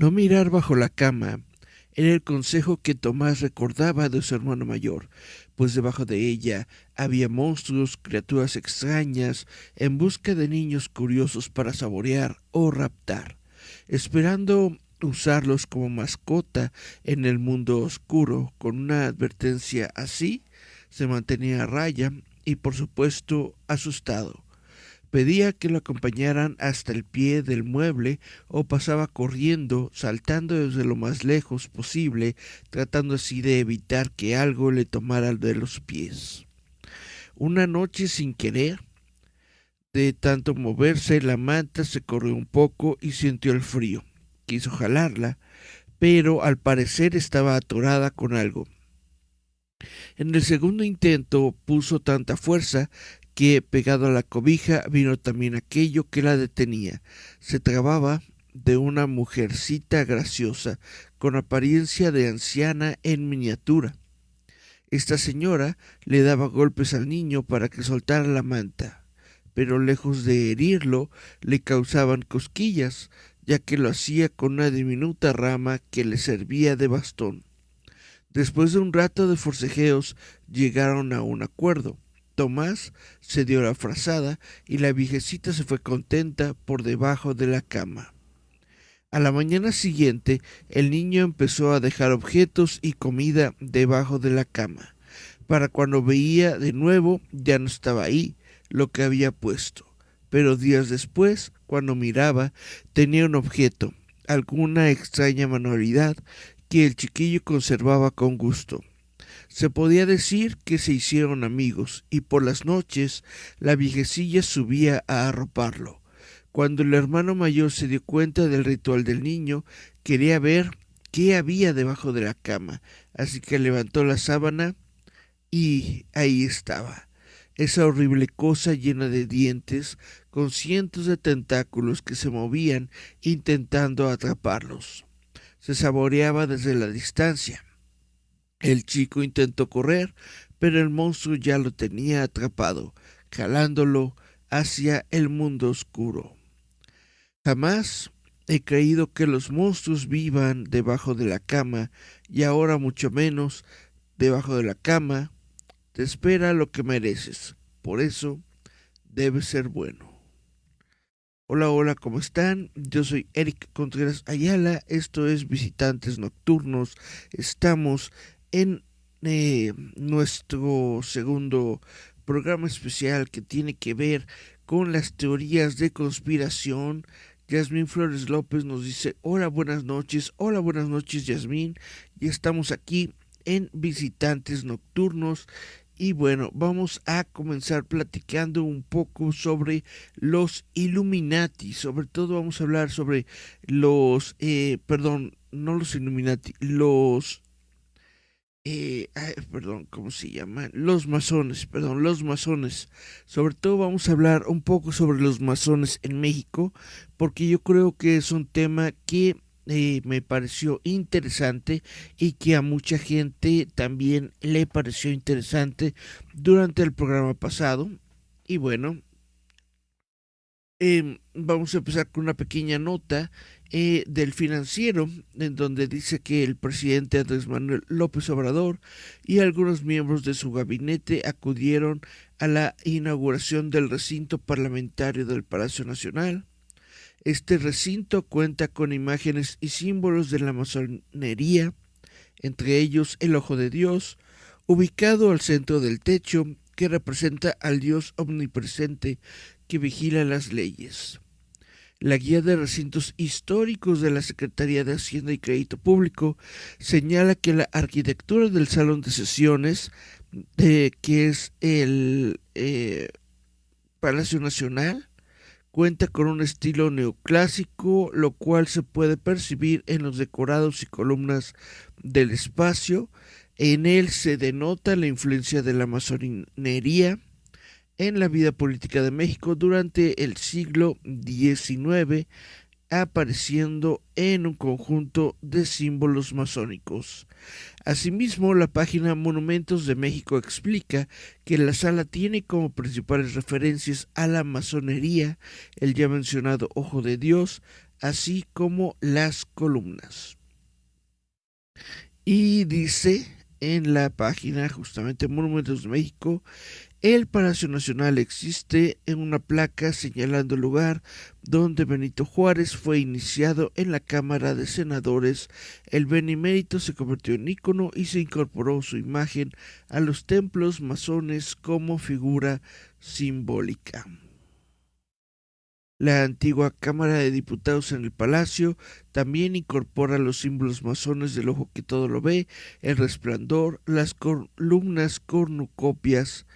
No mirar bajo la cama era el consejo que Tomás recordaba de su hermano mayor, pues debajo de ella había monstruos, criaturas extrañas, en busca de niños curiosos para saborear o raptar, esperando usarlos como mascota en el mundo oscuro. Con una advertencia así, se mantenía a raya y por supuesto asustado pedía que lo acompañaran hasta el pie del mueble o pasaba corriendo, saltando desde lo más lejos posible, tratando así de evitar que algo le tomara de los pies. Una noche sin querer, de tanto moverse, la manta se corrió un poco y sintió el frío. Quiso jalarla, pero al parecer estaba atorada con algo. En el segundo intento puso tanta fuerza que pegado a la cobija vino también aquello que la detenía. Se trababa de una mujercita graciosa, con apariencia de anciana en miniatura. Esta señora le daba golpes al niño para que soltara la manta, pero lejos de herirlo, le causaban cosquillas, ya que lo hacía con una diminuta rama que le servía de bastón. Después de un rato de forcejeos llegaron a un acuerdo. Tomás se dio la frazada y la viejecita se fue contenta por debajo de la cama. A la mañana siguiente el niño empezó a dejar objetos y comida debajo de la cama. Para cuando veía de nuevo ya no estaba ahí lo que había puesto. Pero días después, cuando miraba, tenía un objeto, alguna extraña manualidad que el chiquillo conservaba con gusto. Se podía decir que se hicieron amigos y por las noches la viejecilla subía a arroparlo. Cuando el hermano mayor se dio cuenta del ritual del niño, quería ver qué había debajo de la cama, así que levantó la sábana y ahí estaba, esa horrible cosa llena de dientes, con cientos de tentáculos que se movían intentando atraparlos. Se saboreaba desde la distancia. El chico intentó correr, pero el monstruo ya lo tenía atrapado, jalándolo hacia el mundo oscuro. Jamás he creído que los monstruos vivan debajo de la cama, y ahora mucho menos debajo de la cama. Te espera lo que mereces. Por eso debe ser bueno. Hola, hola, ¿cómo están? Yo soy Eric Contreras Ayala, esto es Visitantes Nocturnos. Estamos en eh, nuestro segundo programa especial que tiene que ver con las teorías de conspiración. Yasmín Flores López nos dice, hola, buenas noches, hola, buenas noches, Yasmín. Y estamos aquí en Visitantes Nocturnos. Y bueno, vamos a comenzar platicando un poco sobre los Illuminati. Sobre todo vamos a hablar sobre los, eh, perdón, no los Illuminati, los eh, perdón, ¿cómo se llaman? Los masones, perdón, los masones. Sobre todo vamos a hablar un poco sobre los masones en México, porque yo creo que es un tema que eh, me pareció interesante y que a mucha gente también le pareció interesante durante el programa pasado. Y bueno, em, vamos a empezar con una pequeña nota eh, del financiero, en donde dice que el presidente Andrés Manuel López Obrador y algunos miembros de su gabinete acudieron a la inauguración del recinto parlamentario del Palacio Nacional. Este recinto cuenta con imágenes y símbolos de la masonería, entre ellos el ojo de Dios, ubicado al centro del techo que representa al Dios omnipresente que vigila las leyes. La guía de recintos históricos de la Secretaría de Hacienda y Crédito Público señala que la arquitectura del salón de sesiones, que es el eh, Palacio Nacional, cuenta con un estilo neoclásico, lo cual se puede percibir en los decorados y columnas del espacio. En él se denota la influencia de la masonería en la vida política de México durante el siglo XIX, apareciendo en un conjunto de símbolos masónicos. Asimismo, la página Monumentos de México explica que la sala tiene como principales referencias a la masonería, el ya mencionado Ojo de Dios, así como las columnas. Y dice en la página justamente Monumentos de México, el Palacio Nacional existe en una placa señalando el lugar donde Benito Juárez fue iniciado en la Cámara de Senadores. El Benemérito se convirtió en ícono y se incorporó su imagen a los templos masones como figura simbólica. La antigua Cámara de Diputados en el Palacio también incorpora los símbolos masones del ojo que todo lo ve, el resplandor, las columnas cornucopias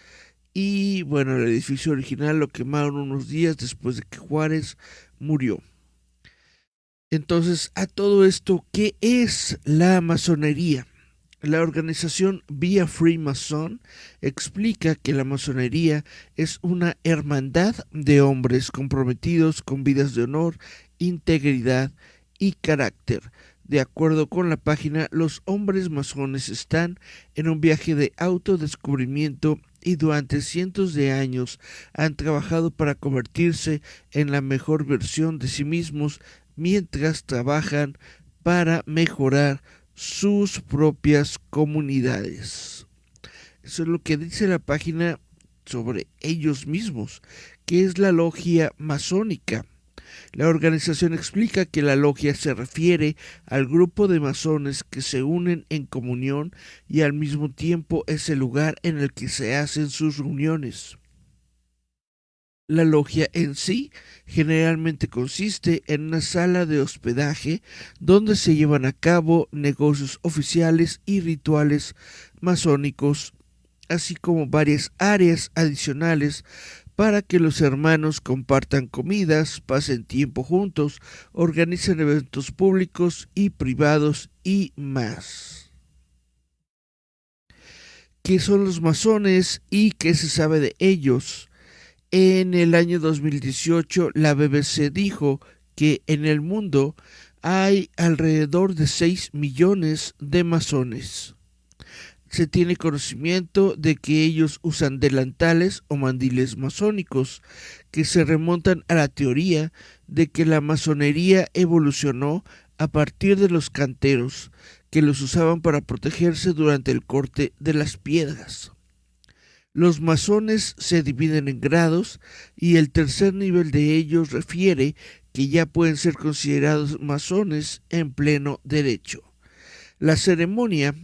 y bueno, el edificio original lo quemaron unos días después de que Juárez murió. Entonces, a todo esto, ¿qué es la masonería? La organización Via Freemason explica que la masonería es una hermandad de hombres comprometidos con vidas de honor, integridad y carácter. De acuerdo con la página, los hombres masones están en un viaje de autodescubrimiento y durante cientos de años han trabajado para convertirse en la mejor versión de sí mismos mientras trabajan para mejorar sus propias comunidades. Eso es lo que dice la página sobre ellos mismos, que es la logia masónica. La organización explica que la logia se refiere al grupo de masones que se unen en comunión y al mismo tiempo es el lugar en el que se hacen sus reuniones. La logia en sí generalmente consiste en una sala de hospedaje donde se llevan a cabo negocios oficiales y rituales masónicos, así como varias áreas adicionales para que los hermanos compartan comidas, pasen tiempo juntos, organicen eventos públicos y privados y más. ¿Qué son los masones y qué se sabe de ellos? En el año 2018 la BBC dijo que en el mundo hay alrededor de 6 millones de masones. Se tiene conocimiento de que ellos usan delantales o mandiles masónicos que se remontan a la teoría de que la masonería evolucionó a partir de los canteros que los usaban para protegerse durante el corte de las piedras. Los masones se dividen en grados y el tercer nivel de ellos refiere que ya pueden ser considerados masones en pleno derecho. La ceremonia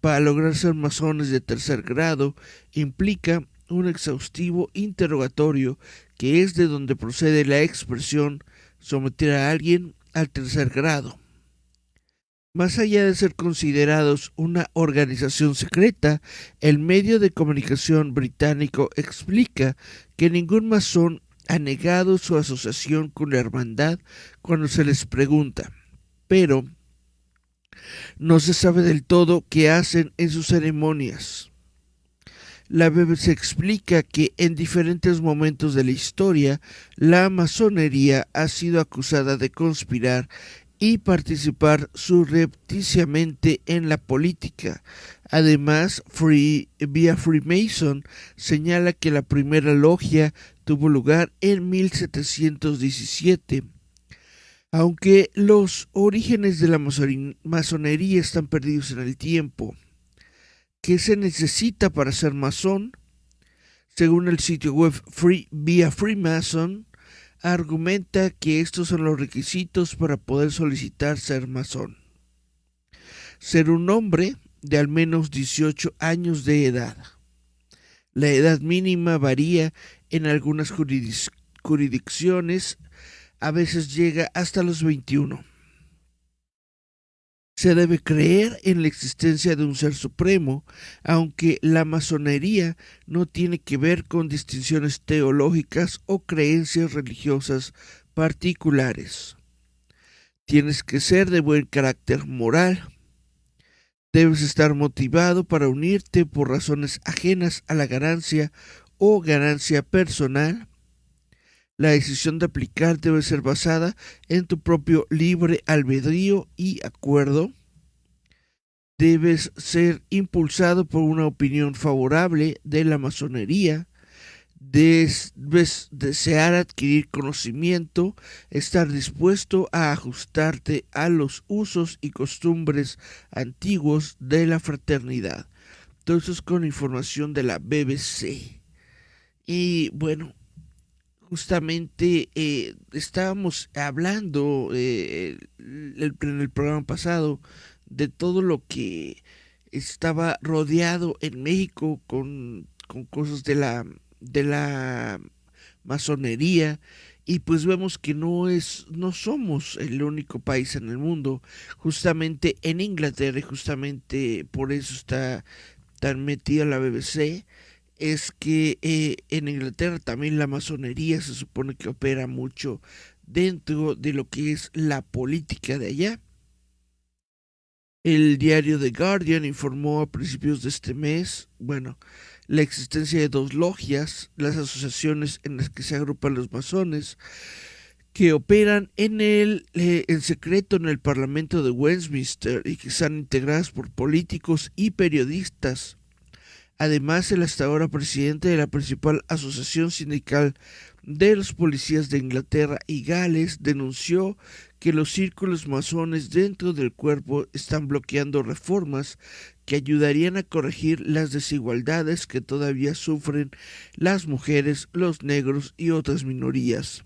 para lograr ser masones de tercer grado implica un exhaustivo interrogatorio que es de donde procede la expresión someter a alguien al tercer grado. Más allá de ser considerados una organización secreta, el medio de comunicación británico explica que ningún masón ha negado su asociación con la hermandad cuando se les pregunta, pero no se sabe del todo qué hacen en sus ceremonias. La BBC explica que en diferentes momentos de la historia la masonería ha sido acusada de conspirar y participar surrepticiamente en la política. Además, vía Freemason señala que la primera logia tuvo lugar en 1717. Aunque los orígenes de la masonería están perdidos en el tiempo, ¿qué se necesita para ser masón? Según el sitio web Free, vía Freemason, argumenta que estos son los requisitos para poder solicitar ser masón. Ser un hombre de al menos 18 años de edad. La edad mínima varía en algunas jurisdicciones, a veces llega hasta los 21. Se debe creer en la existencia de un ser supremo, aunque la masonería no tiene que ver con distinciones teológicas o creencias religiosas particulares. Tienes que ser de buen carácter moral. Debes estar motivado para unirte por razones ajenas a la ganancia o ganancia personal. La decisión de aplicar debe ser basada en tu propio libre albedrío y acuerdo. Debes ser impulsado por una opinión favorable de la masonería. Debes desear adquirir conocimiento, estar dispuesto a ajustarte a los usos y costumbres antiguos de la fraternidad. Todo eso es con información de la BBC. Y bueno, justamente eh, estábamos hablando eh, en el programa pasado de todo lo que estaba rodeado en México con, cosas de la, de la masonería y pues vemos que no es no somos el único país en el mundo justamente en Inglaterra y justamente por eso está tan metida la BBC es que eh, en Inglaterra también la masonería se supone que opera mucho dentro de lo que es la política de allá. El diario The Guardian informó a principios de este mes, bueno, la existencia de dos logias, las asociaciones en las que se agrupan los masones, que operan en el eh, en secreto en el Parlamento de Westminster y que están integradas por políticos y periodistas Además, el hasta ahora presidente de la principal asociación sindical de los policías de Inglaterra y Gales denunció que los círculos masones dentro del cuerpo están bloqueando reformas que ayudarían a corregir las desigualdades que todavía sufren las mujeres, los negros y otras minorías.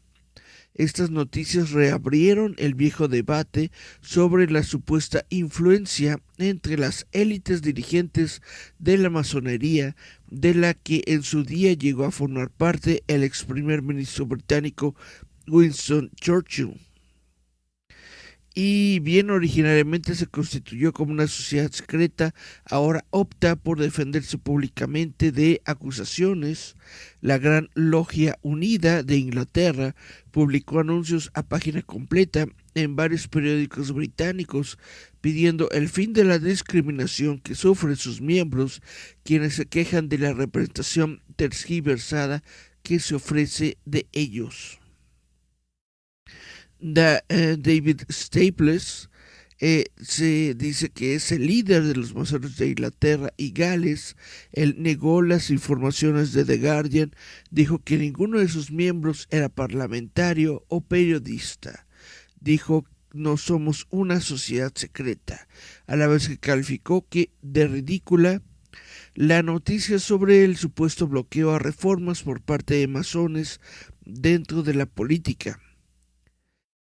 Estas noticias reabrieron el viejo debate sobre la supuesta influencia entre las élites dirigentes de la masonería, de la que en su día llegó a formar parte el ex primer ministro británico Winston Churchill y bien originariamente se constituyó como una sociedad secreta, ahora opta por defenderse públicamente de acusaciones. La Gran Logia Unida de Inglaterra publicó anuncios a página completa en varios periódicos británicos pidiendo el fin de la discriminación que sufren sus miembros, quienes se quejan de la representación tergiversada que se ofrece de ellos. Eh, David Staples eh, se dice que es el líder de los masones de Inglaterra y Gales. Él negó las informaciones de The Guardian, dijo que ninguno de sus miembros era parlamentario o periodista. Dijo no somos una sociedad secreta, a la vez que calificó que de ridícula la noticia sobre el supuesto bloqueo a reformas por parte de masones dentro de la política.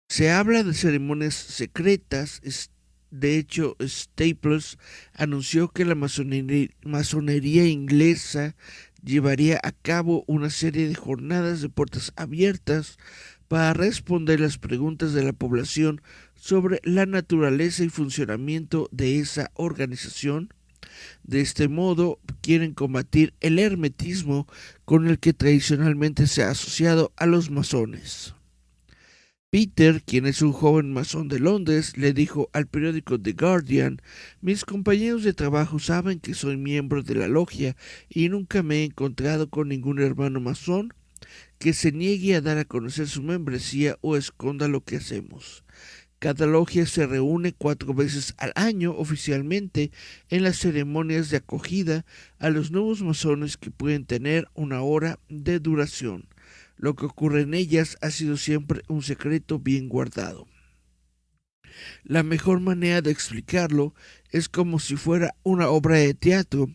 Se habla de ceremonias secretas. De hecho, Staples anunció que la masonería, inglesa llevaría a cabo una serie de jornadas de puertas abiertas para responder las preguntas de la población sobre la naturaleza y funcionamiento de esa organización. De este modo, quieren combatir el hermetismo con el que tradicionalmente se ha asociado a los masones. Peter, quien es un joven masón de Londres, le dijo al periódico The Guardian, mis compañeros de trabajo saben que soy miembro de la logia y nunca me he encontrado con ningún hermano masón que se niegue a dar a conocer su membresía o esconda lo que hacemos. Cada logia se reúne cuatro veces al año oficialmente en las ceremonias de acogida a los nuevos masones que pueden tener una hora de duración. Lo que ocurre en ellas ha sido siempre un secreto bien guardado. La mejor manera de explicarlo es como si fuera una obra de teatro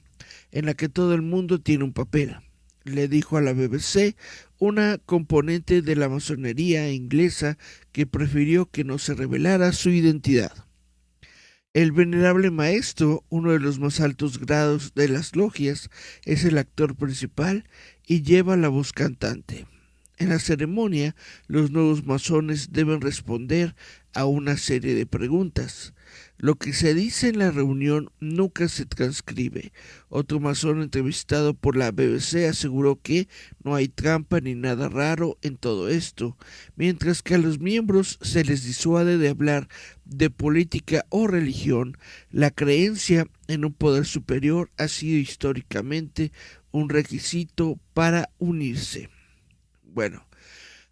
en la que todo el mundo tiene un papel, le dijo a la BBC una componente de la masonería inglesa que prefirió que no se revelara su identidad. El venerable maestro, uno de los más altos grados de las logias, es el actor principal y lleva la voz cantante. En la ceremonia, los nuevos masones deben responder a una serie de preguntas. Lo que se dice en la reunión nunca se transcribe. Otro masón entrevistado por la BBC aseguró que no hay trampa ni nada raro en todo esto, mientras que a los miembros se les disuade de hablar de política o religión, la creencia en un poder superior ha sido históricamente un requisito para unirse. Bueno,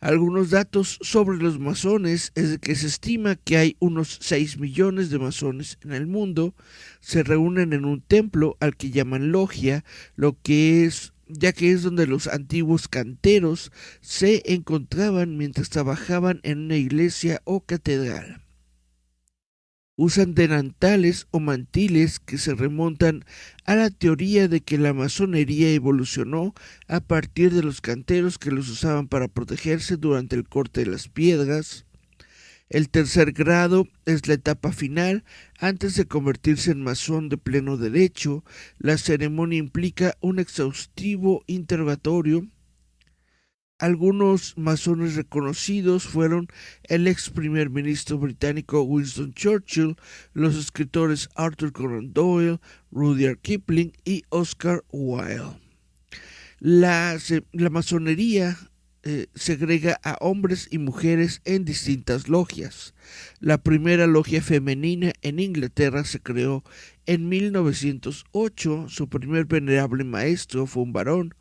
algunos datos sobre los masones es que se estima que hay unos 6 millones de masones en el mundo. Se reúnen en un templo al que llaman logia, lo que es ya que es donde los antiguos canteros se encontraban mientras trabajaban en una iglesia o catedral usan denantales o mantiles que se remontan a la teoría de que la masonería evolucionó a partir de los canteros que los usaban para protegerse durante el corte de las piedras. El tercer grado es la etapa final antes de convertirse en masón de pleno derecho. La ceremonia implica un exhaustivo interrogatorio algunos masones reconocidos fueron el ex primer ministro británico Winston Churchill, los escritores Arthur Conan Doyle, Rudyard Kipling y Oscar Wilde. La, masonería eh, segrega a hombres y mujeres en distintas logias. La primera logia femenina en Inglaterra se creó en 1908. Su primer venerable maestro fue un varón,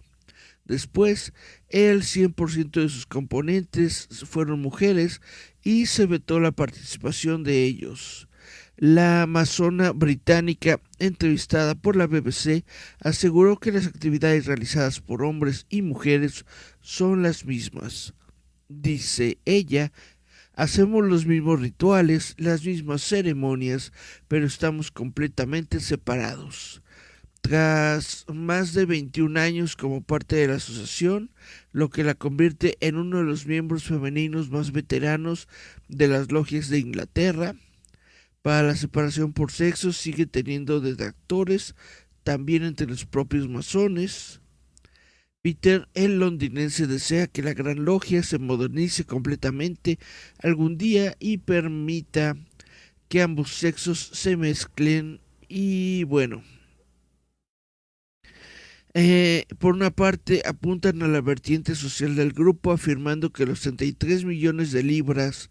Después, el 100% de sus componentes fueron mujeres y se vetó la participación de ellos. La masona británica, entrevistada por la BBC, aseguró que las actividades realizadas por hombres y mujeres son las mismas. Dice ella, hacemos los mismos rituales, las mismas ceremonias, pero estamos completamente separados. Tras más de 21 años como parte de la asociación, lo que la convierte en uno de los miembros femeninos más veteranos de las logias de Inglaterra. Para la separación por sexo sigue teniendo detractores también entre los propios masones. Peter, el londinense, desea que la Gran Logia se modernice completamente algún día y permita que ambos sexos se mezclen y bueno, eh, por una parte, apuntan a la vertiente social del grupo, afirmando que los 33 millones de libras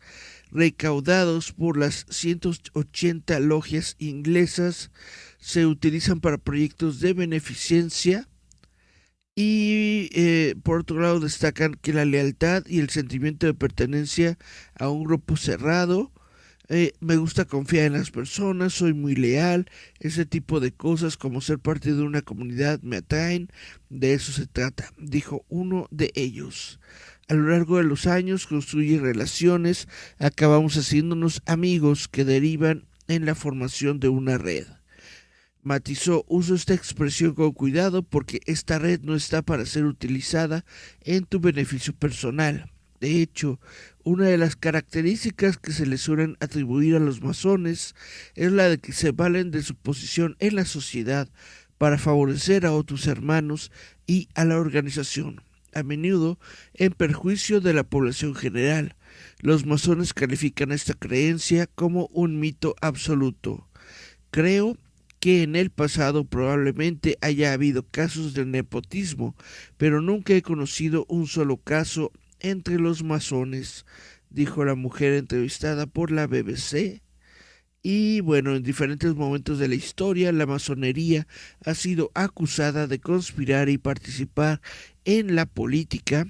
recaudados por las 180 logias inglesas se utilizan para proyectos de beneficencia. Y eh, por otro lado destacan que la lealtad y el sentimiento de pertenencia a un grupo cerrado eh, me gusta confiar en las personas, soy muy leal, ese tipo de cosas como ser parte de una comunidad me atraen, de eso se trata, dijo uno de ellos. A lo largo de los años construye relaciones, acabamos haciéndonos amigos que derivan en la formación de una red. Matizó, uso esta expresión con cuidado porque esta red no está para ser utilizada en tu beneficio personal de hecho, una de las características que se les suelen atribuir a los masones es la de que se valen de su posición en la sociedad para favorecer a otros hermanos y a la organización, a menudo en perjuicio de la población general. Los masones califican esta creencia como un mito absoluto. Creo que en el pasado probablemente haya habido casos de nepotismo, pero nunca he conocido un solo caso entre los masones, dijo la mujer entrevistada por la BBC. Y bueno, en diferentes momentos de la historia, la masonería ha sido acusada de conspirar y participar en la política.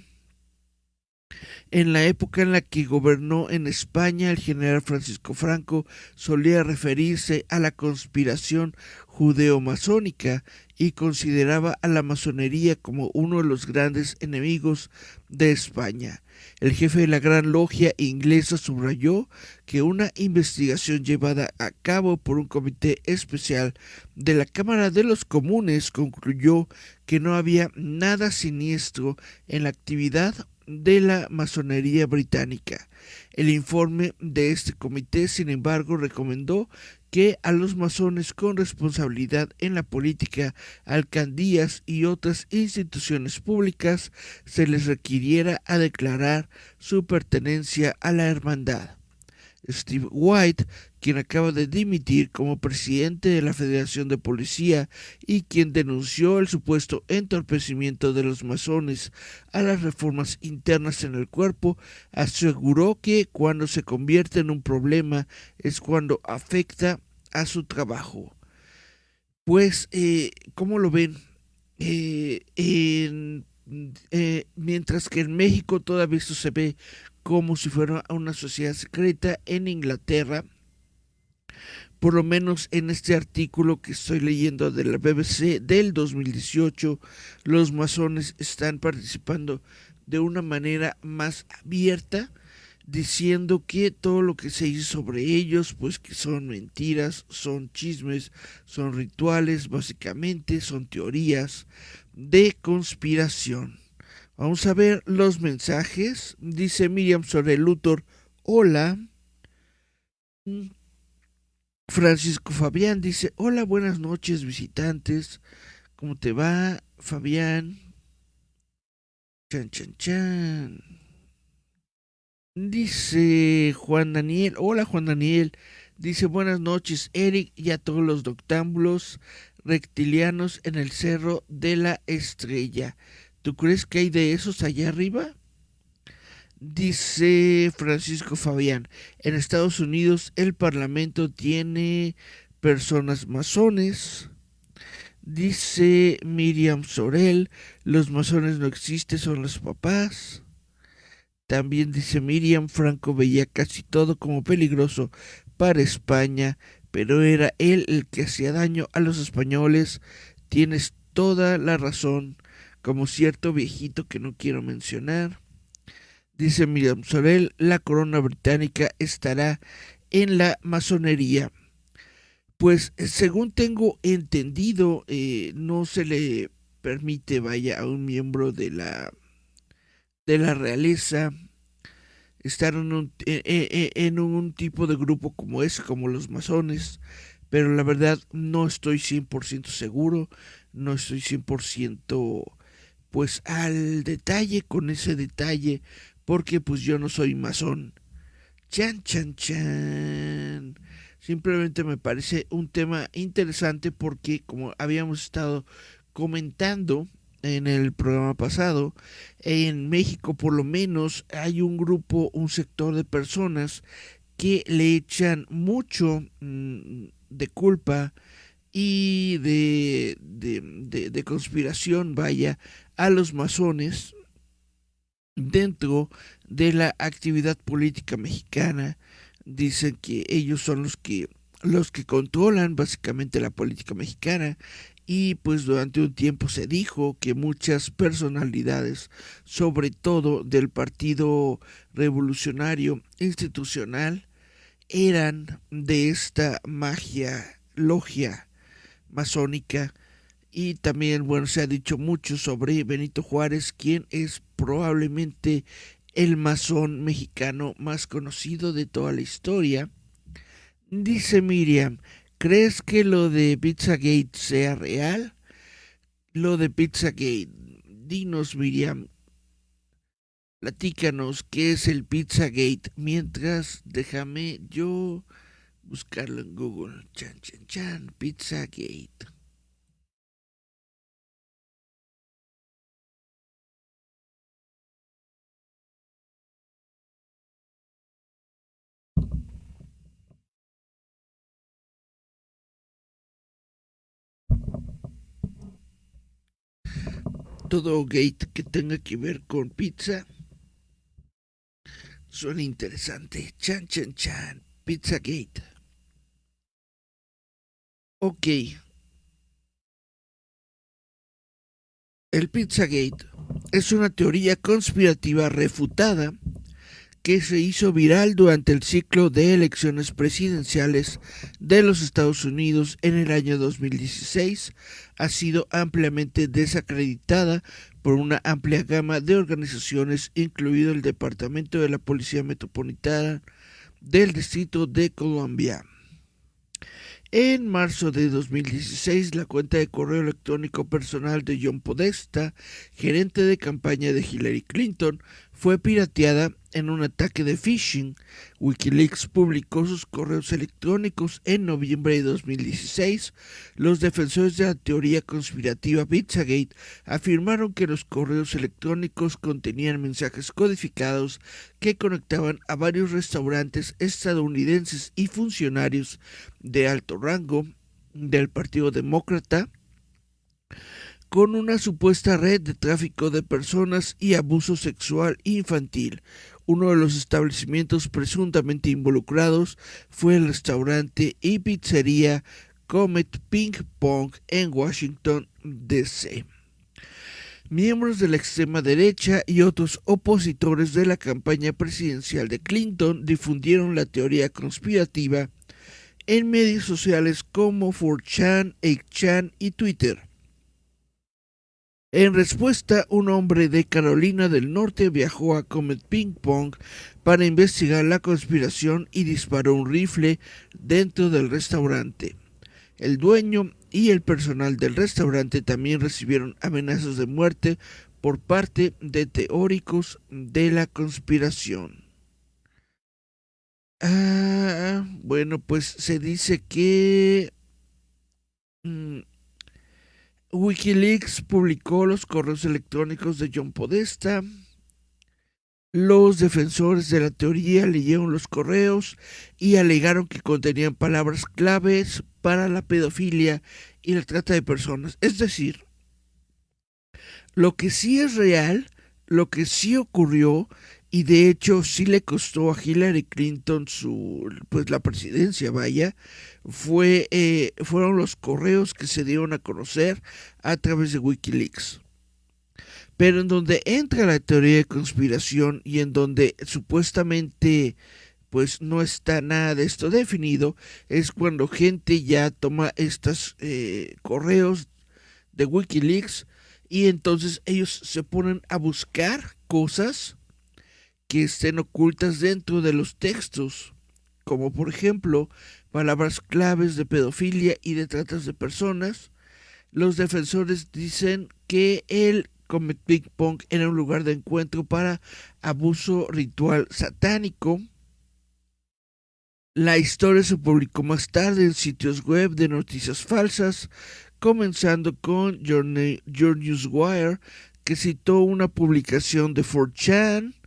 En la época en la que gobernó en España, el general Francisco Franco solía referirse a la conspiración judeo-masónica y consideraba a la masonería como uno de los grandes enemigos de España. El jefe de la Gran Logia inglesa subrayó que una investigación llevada a cabo por un comité especial de la Cámara de los Comunes concluyó que no había nada siniestro en la actividad de la masonería británica. El informe de este comité, sin embargo, recomendó que a los masones con responsabilidad en la política, alcaldías y otras instituciones públicas se les requiriera a declarar su pertenencia a la hermandad. Steve White, quien acaba de dimitir como presidente de la Federación de Policía y quien denunció el supuesto entorpecimiento de los masones a las reformas internas en el cuerpo, aseguró que cuando se convierte en un problema es cuando afecta a su trabajo. Pues, eh, ¿cómo lo ven? Eh, eh, mientras que en México todavía se ve como si fuera una sociedad secreta en Inglaterra. Por lo menos en este artículo que estoy leyendo de la BBC del 2018, los masones están participando de una manera más abierta, diciendo que todo lo que se hizo sobre ellos, pues que son mentiras, son chismes, son rituales, básicamente son teorías de conspiración. Vamos a ver los mensajes. Dice Miriam Sorel Luthor, hola. Francisco Fabián dice, hola, buenas noches visitantes. ¿Cómo te va, Fabián? Chan, chan, chan. Dice Juan Daniel, hola Juan Daniel. Dice buenas noches, Eric, y a todos los doctámbulos reptilianos en el Cerro de la Estrella. ¿Tú crees que hay de esos allá arriba? Dice Francisco Fabián, en Estados Unidos el Parlamento tiene personas masones. Dice Miriam Sorel, los masones no existen, son los papás. También dice Miriam, Franco veía casi todo como peligroso para España, pero era él el que hacía daño a los españoles. Tienes toda la razón como cierto viejito que no quiero mencionar. Dice Miriam Sorel, la corona británica estará en la masonería. Pues según tengo entendido, eh, no se le permite, vaya, a un miembro de la, de la realeza estar en un, e, e, e, en un tipo de grupo como ese, como los masones, pero la verdad no estoy 100% seguro, no estoy 100% pues al detalle con ese detalle, porque pues yo no soy masón. Chan, chan, chan. Simplemente me parece un tema interesante porque como habíamos estado comentando en el programa pasado, en México por lo menos hay un grupo, un sector de personas que le echan mucho mm, de culpa y de, de, de, conspiración, vaya, a los masones dentro de la actividad política mexicana. Dicen que ellos son los que los que controlan básicamente la política mexicana y pues durante un tiempo se dijo que muchas personalidades, sobre todo del Partido Revolucionario Institucional, eran de esta magia logia masónica y también, bueno, se ha dicho mucho sobre Benito Juárez, quien es probablemente el masón mexicano más conocido de toda la historia. Dice Miriam, ¿crees que lo de Pizzagate sea real? Lo de Pizzagate, dinos Miriam, platícanos qué es el Pizzagate. Mientras, déjame yo buscarlo en Google. Chan, chan, chan, Pizzagate. Todo gate que tenga que ver con pizza suena interesante. Chan, chan, chan. Pizza Gate. Ok. El Pizzagate es una teoría conspirativa refutada que se hizo viral durante el ciclo de elecciones presidenciales de los Estados Unidos en el año 2016 ha sido ampliamente desacreditada por una amplia gama de organizaciones, incluido el Departamento de la Policía Metropolitana del Distrito de Columbia. En marzo de 2016, la cuenta de correo electrónico personal de John Podesta, gerente de campaña de Hillary Clinton, fue pirateada en un ataque de phishing. Wikileaks publicó sus correos electrónicos en noviembre de 2016. Los defensores de la teoría conspirativa Pizzagate afirmaron que los correos electrónicos contenían mensajes codificados que conectaban a varios restaurantes estadounidenses y funcionarios de alto rango del Partido Demócrata con una supuesta red de tráfico de personas y abuso sexual infantil. Uno de los establecimientos presuntamente involucrados fue el restaurante y pizzería Comet Ping Pong en Washington, D.C. Miembros de la extrema derecha y otros opositores de la campaña presidencial de Clinton difundieron la teoría conspirativa en medios sociales como 4chan, 8chan y Twitter. En respuesta, un hombre de Carolina del Norte viajó a Comet Ping Pong para investigar la conspiración y disparó un rifle dentro del restaurante. El dueño y el personal del restaurante también recibieron amenazas de muerte por parte de teóricos de la conspiración. Ah, bueno, pues se dice que mm, Wikileaks publicó los correos electrónicos de John Podesta. Los defensores de la teoría leyeron los correos y alegaron que contenían palabras claves para la pedofilia y la trata de personas. Es decir, lo que sí es real, lo que sí ocurrió y de hecho sí le costó a Hillary Clinton su pues la presidencia vaya fue eh, fueron los correos que se dieron a conocer a través de WikiLeaks. Pero en donde entra la teoría de conspiración y en donde supuestamente pues no está nada de esto definido es cuando gente ya toma estos eh, correos de WikiLeaks y entonces ellos se ponen a buscar cosas que estén ocultas dentro de los textos, como por ejemplo palabras claves de pedofilia y de tratas de personas. Los defensores dicen que el Comet Big Pong era un lugar de encuentro para abuso ritual satánico. La historia se publicó más tarde en sitios web de noticias falsas, comenzando con Your, Newswire, que citó una publicación de 4chan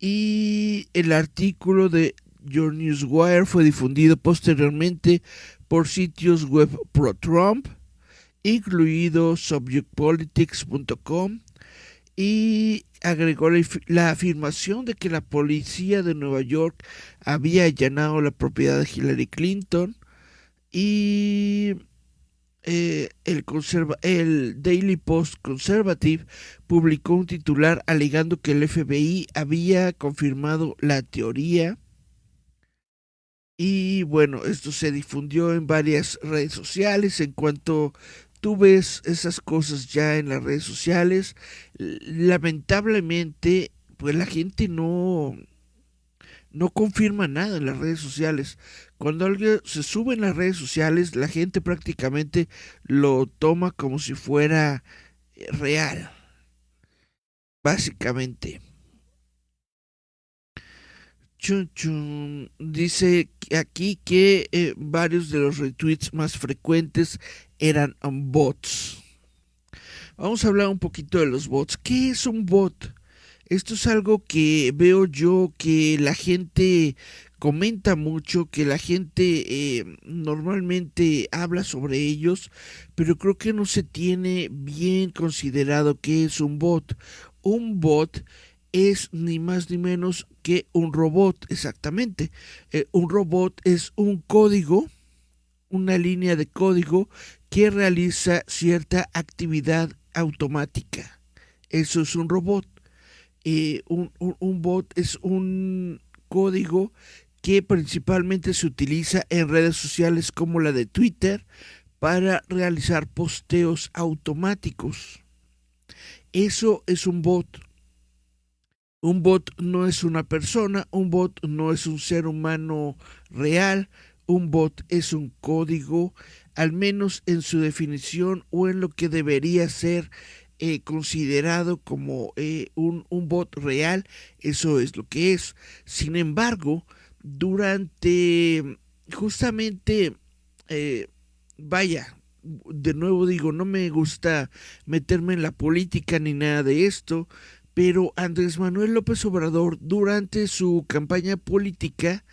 y el artículo de Your Newswire fue difundido posteriormente por sitios web pro-Trump, incluido subjectpolitics.com, y agregó la, afirmación de que la policía de Nueva York había allanado la propiedad de Hillary Clinton y eh, el, Daily Post Conservative publicó un titular alegando que el FBI había confirmado la teoría. Y bueno, esto se difundió en varias redes sociales. En cuanto tú ves esas cosas ya en las redes sociales, lamentablemente, pues la gente no, no confirma nada en las redes sociales. Cuando alguien se sube en las redes sociales, la gente prácticamente lo toma como si fuera eh, real. Básicamente. Chun chun. Dice aquí que eh, varios de los retweets más frecuentes eran bots. Vamos a hablar un poquito de los bots. ¿Qué es un bot? Esto es algo que veo yo que la gente comenta mucho, que la gente eh, normalmente habla sobre ellos, pero creo que no se tiene bien considerado qué es un bot. Un bot es ni más ni menos que un robot, exactamente. Eh, un robot es un código, una línea de código que realiza cierta actividad automática. Eso es un robot. Eh, un, bot es un código que principalmente se utiliza en redes sociales como la de Twitter para realizar posteos automáticos. Eso es un bot. Un bot no es una persona, un bot no es un ser humano real, un bot es un código, al menos en su definición o en lo que debería ser eh, considerado como eh, un, un, bot real, eso es lo que es. Sin embargo, durante justamente, eh, vaya, de nuevo digo, no me gusta meterme en la política ni nada de esto, pero Andrés Manuel López Obrador durante su campaña política,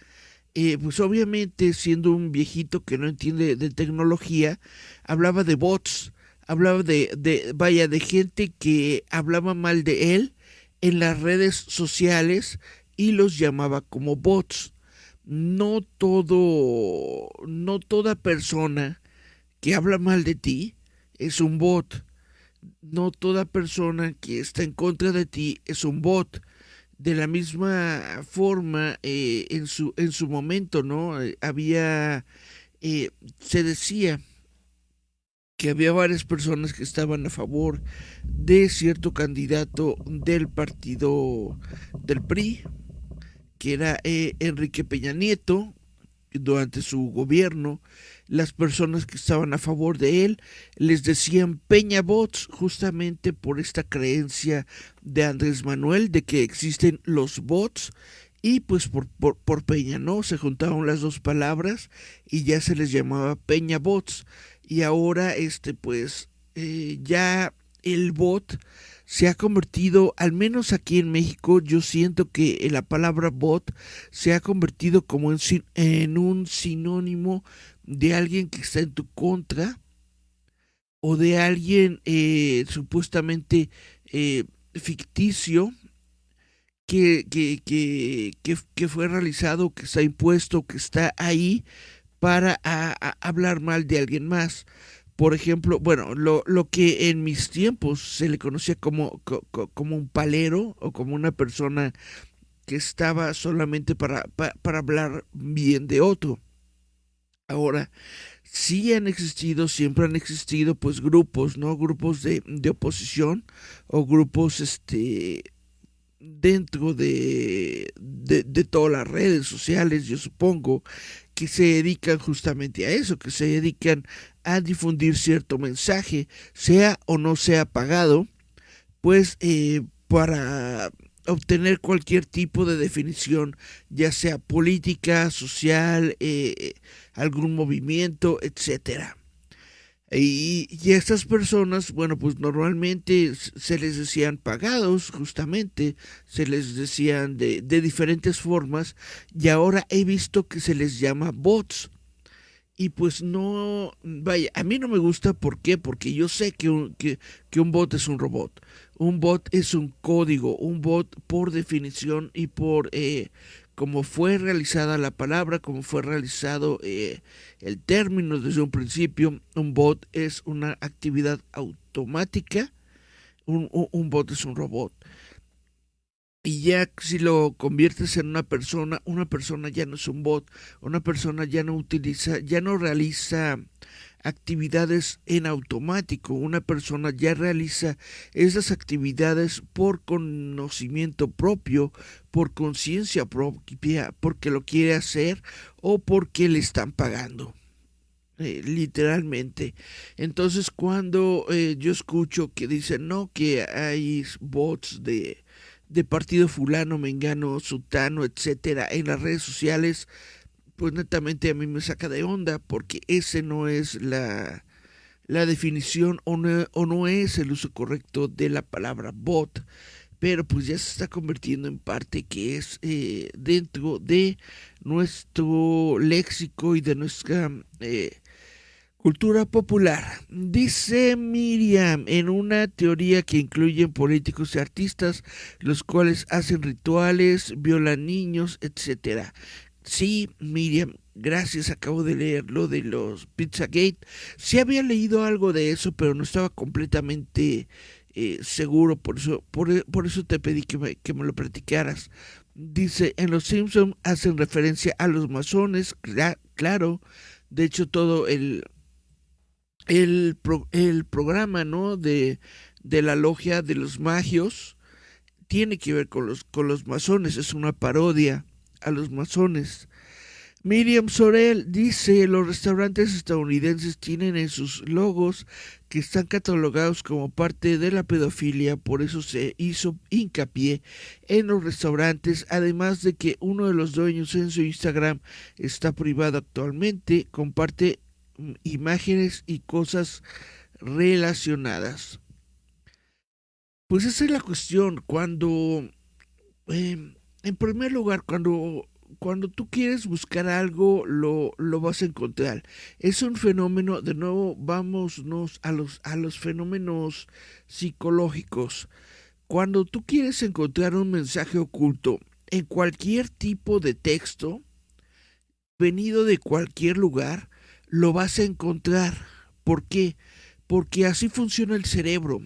eh, pues obviamente siendo un viejito que no entiende de tecnología, hablaba de bots, hablaba de, de, vaya, de gente que hablaba mal de él en las redes sociales y los llamaba como bots. No todo, no toda persona que habla mal de ti es un bot. No toda persona que está en contra de ti es un bot. De la misma forma, eh, en, su, en su momento, ¿no? Eh, había, eh, se decía que había varias personas que estaban a favor de cierto candidato del partido del PRI, que era Enrique Peña Nieto, durante su gobierno, las personas que estaban a favor de él les decían Peña Bots justamente por esta creencia de Andrés Manuel de que existen los bots y pues por, por, Peña, ¿no? Se juntaron las dos palabras y ya se les llamaba Peña Bots y ahora este pues eh, ya el bot se ha convertido, al menos aquí en México, yo siento que la palabra bot se ha convertido como en, un sinónimo de alguien que está en tu contra o de alguien eh, supuestamente eh, ficticio que, fue realizado, que está impuesto, que está ahí para hablar mal de alguien más por ejemplo, bueno, lo, lo, que en mis tiempos se le conocía como, como un palero o como una persona que estaba solamente para, para, hablar bien de otro. Ahora, sí han existido, siempre han existido, pues grupos, ¿no? Grupos de, de oposición o grupos, este, dentro de, de, de, todas las redes sociales, yo supongo, que se dedican justamente a eso, que se dedican a difundir cierto mensaje, sea o no sea pagado, pues eh, para obtener cualquier tipo de definición, ya sea política, social, eh, algún movimiento, etcétera. Y, y, estas personas, bueno, pues normalmente se les decían pagados, justamente, se les decían de, de diferentes formas, y ahora he visto que se les llama bots y pues no, vaya, a mí no me gusta, ¿por qué? Porque yo sé que un, que, un bot es un robot. Un bot es un código, un bot por definición y por eh, como fue realizada la palabra, como fue realizado eh, el término desde un principio, un bot es una actividad automática, un, un bot es un robot. Y ya si lo conviertes en una persona, una persona ya no es un bot, una persona ya no utiliza, ya no realiza actividades en automático, una persona ya realiza esas actividades por conocimiento propio, por conciencia propia, porque lo quiere hacer o porque le están pagando. Eh, literalmente. Entonces cuando eh, yo escucho que dicen, no, que hay bots de de partido fulano, mengano, sutano, etcétera, en las redes sociales, pues netamente a mí me saca de onda porque ese no es la, la definición o no, o no es el uso correcto de la palabra bot, pero pues ya se está convirtiendo en parte que es eh, dentro de nuestro léxico y de nuestra eh, Cultura popular. Dice Miriam en una teoría que incluye políticos y artistas, los cuales hacen rituales, violan niños, etc. Sí, Miriam, gracias, acabo de leer lo de los Pizzagate. Sí había leído algo de eso, pero no estaba completamente eh, seguro, por eso, por, por, eso te pedí que me, que me lo platicaras. Dice, en Los Simpsons hacen referencia a los masones, claro. De hecho, todo el el, el programa ¿no? de, de la logia de los magios tiene que ver con los, con los masones, es una parodia a los masones. Miriam Sorel dice, los restaurantes estadounidenses tienen en sus logos que están catalogados como parte de la pedofilia, por eso se hizo hincapié en los restaurantes, además de que uno de los dueños en su Instagram está privado actualmente, comparte imágenes y cosas relacionadas. Pues esa es la cuestión, cuando, em, en primer lugar, cuando cuando tú quieres buscar algo, lo, lo, vas a encontrar. Es un fenómeno, de nuevo, vámonos a los, a los fenómenos psicológicos. Cuando tú quieres encontrar un mensaje oculto en cualquier tipo de texto, venido de cualquier lugar, lo vas a encontrar. ¿Por qué? Porque así funciona el cerebro.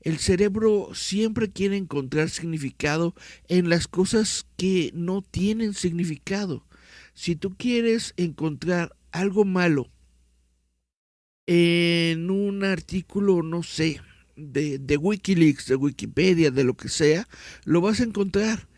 El cerebro siempre quiere encontrar significado en las cosas que no tienen significado. Si tú quieres encontrar algo malo en un artículo, no sé, de, de, Wikileaks, de Wikipedia, de lo que sea, lo vas a encontrar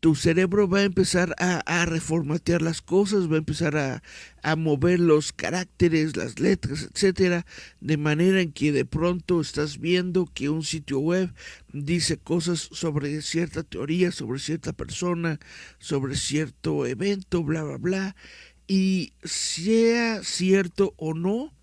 tu cerebro va a empezar a, reformatear las cosas, va a empezar a, a, mover los caracteres, las letras, etcétera, de manera en que de pronto estás viendo que un sitio web dice cosas sobre cierta teoría, sobre cierta persona, sobre cierto evento, bla, bla, bla, y sea cierto o no,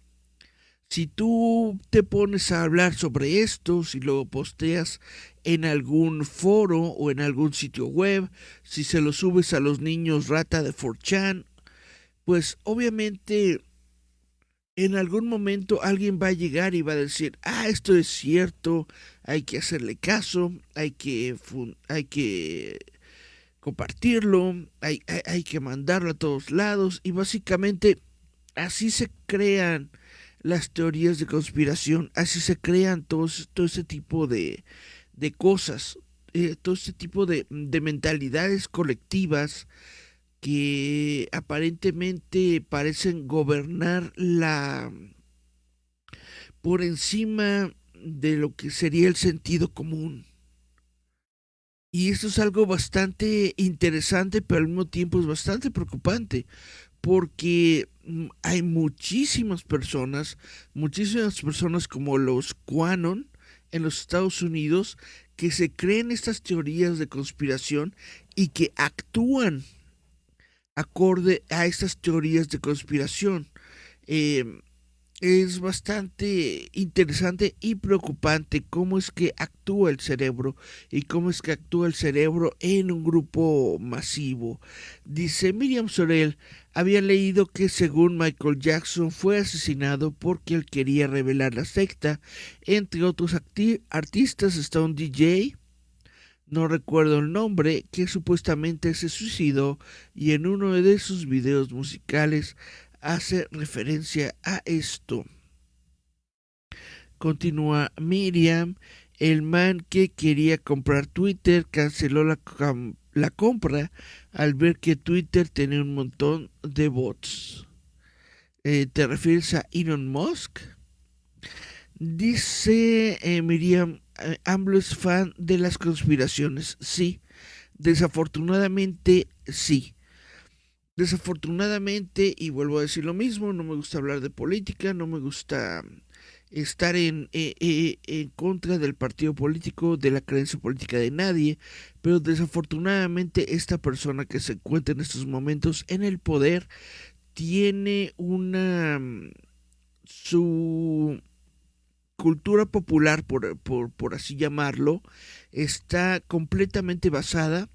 si tú te pones a hablar sobre esto, si lo posteas en algún foro o en algún sitio web, si se lo subes a los niños rata de 4chan, pues obviamente en algún momento alguien va a llegar y va a decir, ah, esto es cierto, hay que hacerle caso, hay que, hay que compartirlo, hay, hay, hay que mandarlo a todos lados y básicamente así se crean las teorías de conspiración, así se crean todos, todo ese tipo de, de cosas, eh, todo ese tipo de, de mentalidades colectivas que aparentemente parecen gobernar la por encima de lo que sería el sentido común. Y eso es algo bastante interesante, pero al mismo tiempo es bastante preocupante, porque hay muchísimas personas, muchísimas personas como los Quanon en los Estados Unidos que se creen estas teorías de conspiración y que actúan acorde a estas teorías de conspiración. Eh, es bastante interesante y preocupante cómo es que actúa el cerebro y cómo es que actúa el cerebro en un grupo masivo. Dice Miriam Sorel, había leído que según Michael Jackson fue asesinado porque él quería revelar la secta. Entre otros artistas está un DJ, no recuerdo el nombre, que supuestamente se suicidó y en uno de sus videos musicales hace referencia a esto. Continúa Miriam, el man que quería comprar Twitter canceló la, la compra al ver que Twitter tenía un montón de bots. Eh, ¿Te refieres a Elon Musk? Dice eh, Miriam, eh, es fan de las conspiraciones. Sí, desafortunadamente sí. Desafortunadamente, y vuelvo a decir lo mismo, no me gusta hablar de política, no me gusta estar en, eh, eh, en contra del partido político, de la creencia política de nadie, pero desafortunadamente esta persona que se encuentra en estos momentos en el poder tiene una... su cultura popular, por, por, por así llamarlo, está completamente basada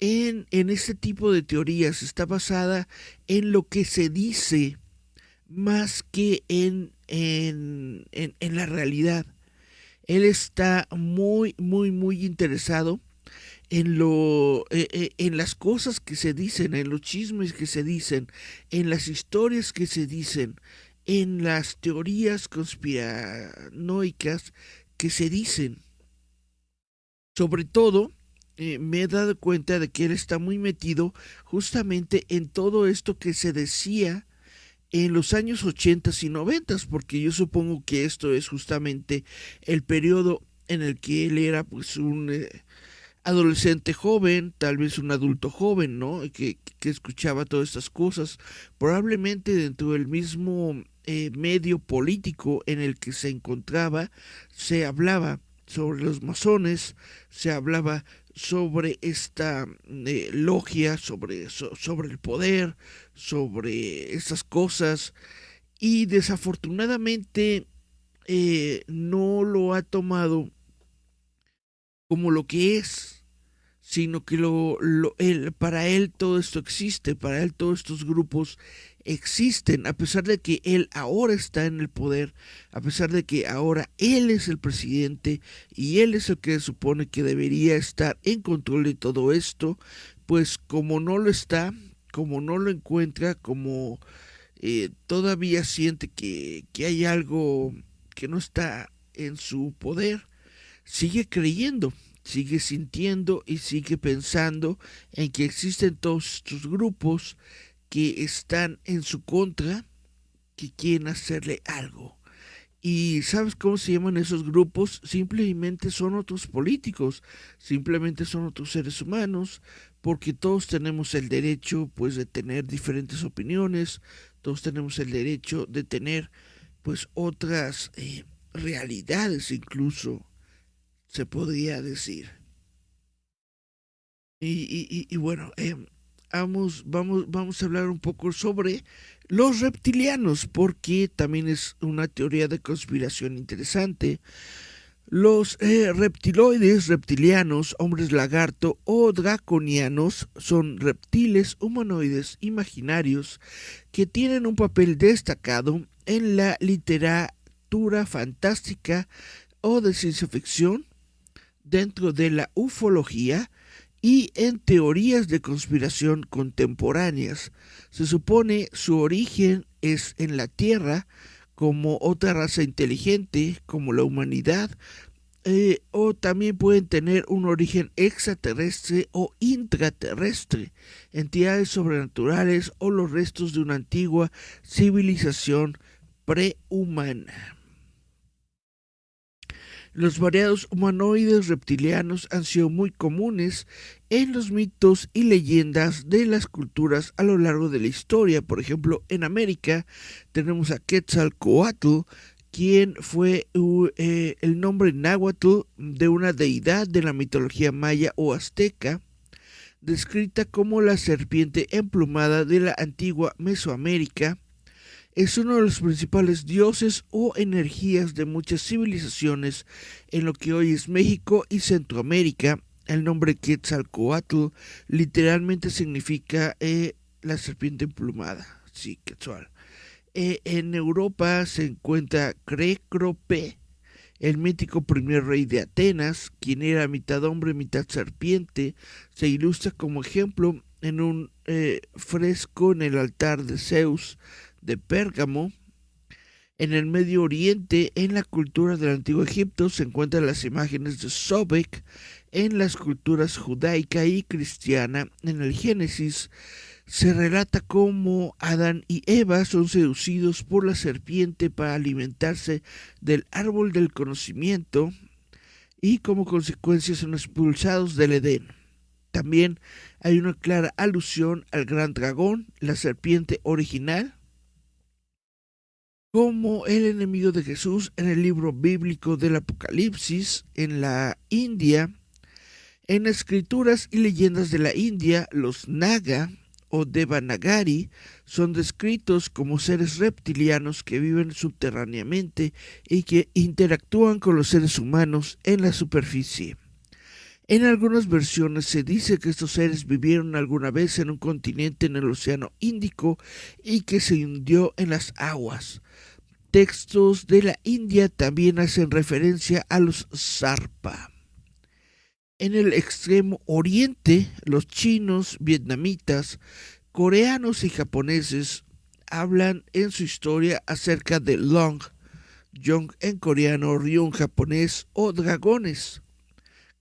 en, en este tipo de teorías, está basada en lo que se dice más que en, en, en, la realidad. Él está muy, muy, muy interesado en lo eh, eh, en las cosas que se dicen, en los chismes que se dicen, en las historias que se dicen, en las teorías conspiranoicas que se dicen. Sobre todo eh, me he dado cuenta de que él está muy metido justamente en todo esto que se decía en los años 80 y 90, porque yo supongo que esto es justamente el periodo en el que él era pues un eh, adolescente joven, tal vez un adulto joven, ¿no? Que, que escuchaba todas estas cosas, probablemente dentro del mismo eh, medio político en el que se encontraba, se hablaba sobre los masones, se hablaba sobre esta eh, logia, sobre, sobre el poder, sobre esas cosas, y desafortunadamente eh, no lo ha tomado como lo que es, sino que lo, para él todo esto existe, para él todos estos grupos existen, a pesar de que él ahora está en el poder, a pesar de que ahora él es el presidente y él es el que supone que debería estar en control de todo esto, pues como no lo está, como no lo encuentra, como eh, todavía siente que, que hay algo que no está en su poder, sigue creyendo, sigue sintiendo y sigue pensando en que existen todos estos grupos que están en su contra, que quieren hacerle algo. ¿Y sabes cómo se llaman esos grupos? Simplemente son otros políticos, simplemente son otros seres humanos, porque todos tenemos el derecho pues de tener diferentes opiniones, todos tenemos el derecho de tener pues otras eh, realidades incluso, se podría decir. Y, y, bueno, eh, vamos, vamos, vamos a hablar un poco sobre los reptilianos, porque también es una teoría de conspiración interesante. Los eh, reptiloides reptilianos, hombres lagarto o draconianos son reptiles humanoides imaginarios que tienen un papel destacado en la literatura fantástica o de ciencia ficción, dentro de la ufología, y en teorías de conspiración contemporáneas. Se supone su origen es en la Tierra como otra raza inteligente como la humanidad eh, o también pueden tener un origen extraterrestre o intraterrestre, entidades sobrenaturales o los restos de una antigua civilización prehumana. Los variados humanoides reptilianos han sido muy comunes en los mitos y leyendas de las culturas a lo largo de la historia. Por ejemplo, en América tenemos a Quetzalcoatl, quien fue eh, el nombre náhuatl de una deidad de la mitología maya o azteca, descrita como la serpiente emplumada de la antigua Mesoamérica es uno de los principales dioses o energías de muchas civilizaciones en lo que hoy es México y Centroamérica. El nombre Quetzalcoatl literalmente significa eh, la serpiente emplumada. Sí, Quetzal. Eh, en Europa se encuentra Crecrope, el mítico primer rey de Atenas, quien era mitad hombre, mitad serpiente. Se ilustra como ejemplo en un eh, fresco en el altar de Zeus de Pérgamo. En el Medio Oriente, en la cultura del Antiguo Egipto, se encuentran las imágenes de Sobek. En las culturas judaica y cristiana, en el Génesis, se relata cómo Adán y Eva son seducidos por la serpiente para alimentarse del árbol del conocimiento y como consecuencia son expulsados del Edén. También hay una clara alusión al gran dragón, la serpiente original, como el enemigo de Jesús en el libro bíblico del Apocalipsis, en la India, en escrituras y leyendas de la India, los Naga o Devanagari son descritos como seres reptilianos que viven subterráneamente y que interactúan con los seres humanos en la superficie. En algunas versiones se dice que estos seres vivieron alguna vez en un continente en el Océano Índico y que se hundió en las aguas. Textos de la India también hacen referencia a los Zarpa. En el extremo oriente, los chinos, vietnamitas, coreanos y japoneses hablan en su historia acerca de Long, Yong en coreano, Ryung japonés o dragones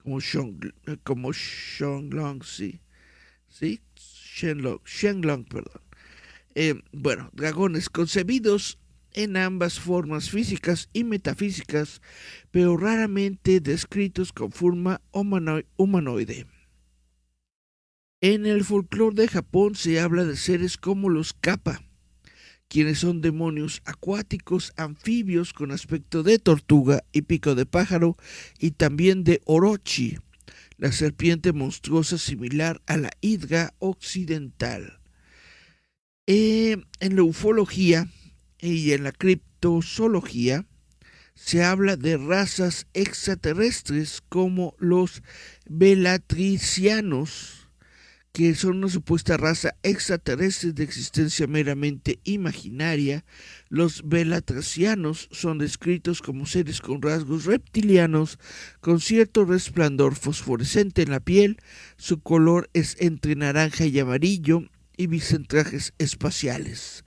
como Shong, como Shenlong, sí, sí, Shenlong, Shenlong, perdón. Eh, bueno, dragones concebidos en ambas formas físicas y metafísicas, pero raramente descritos con forma humanoide. En el folclore de Japón se habla de seres como los kappa, quienes son demonios acuáticos anfibios con aspecto de tortuga y pico de pájaro, y también de Orochi, la serpiente monstruosa similar a la hidra occidental. Eh, en la ufología y en la criptozoología se habla de razas extraterrestres como los velatricianos, que son una supuesta raza extraterrestre de existencia meramente imaginaria, los velatracianos son descritos como seres con rasgos reptilianos, con cierto resplandor fosforescente en la piel, su color es entre naranja y amarillo y visten trajes espaciales.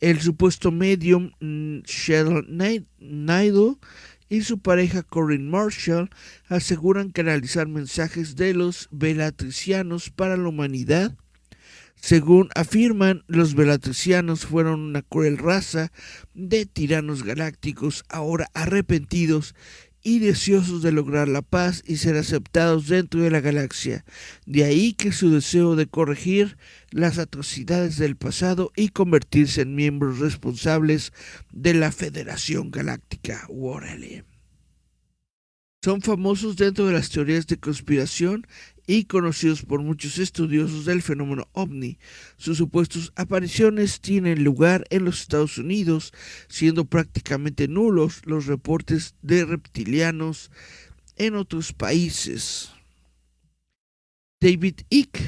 El supuesto medium mm, Sheldon Naidoo y su pareja Corinne Marshall aseguran canalizar mensajes de los velatricianos para la humanidad. Según afirman, los velatricianos fueron una cruel raza de tiranos galácticos ahora arrepentidos y deseosos de lograr la paz y ser aceptados dentro de la galaxia. De ahí que su deseo de corregir las atrocidades del pasado y convertirse en miembros responsables de la Federación Galáctica. Son famosos dentro de las teorías de conspiración y conocidos por muchos estudiosos del fenómeno ovni. Sus supuestas apariciones tienen lugar en los Estados Unidos, siendo prácticamente nulos los reportes de reptilianos en otros países. David Icke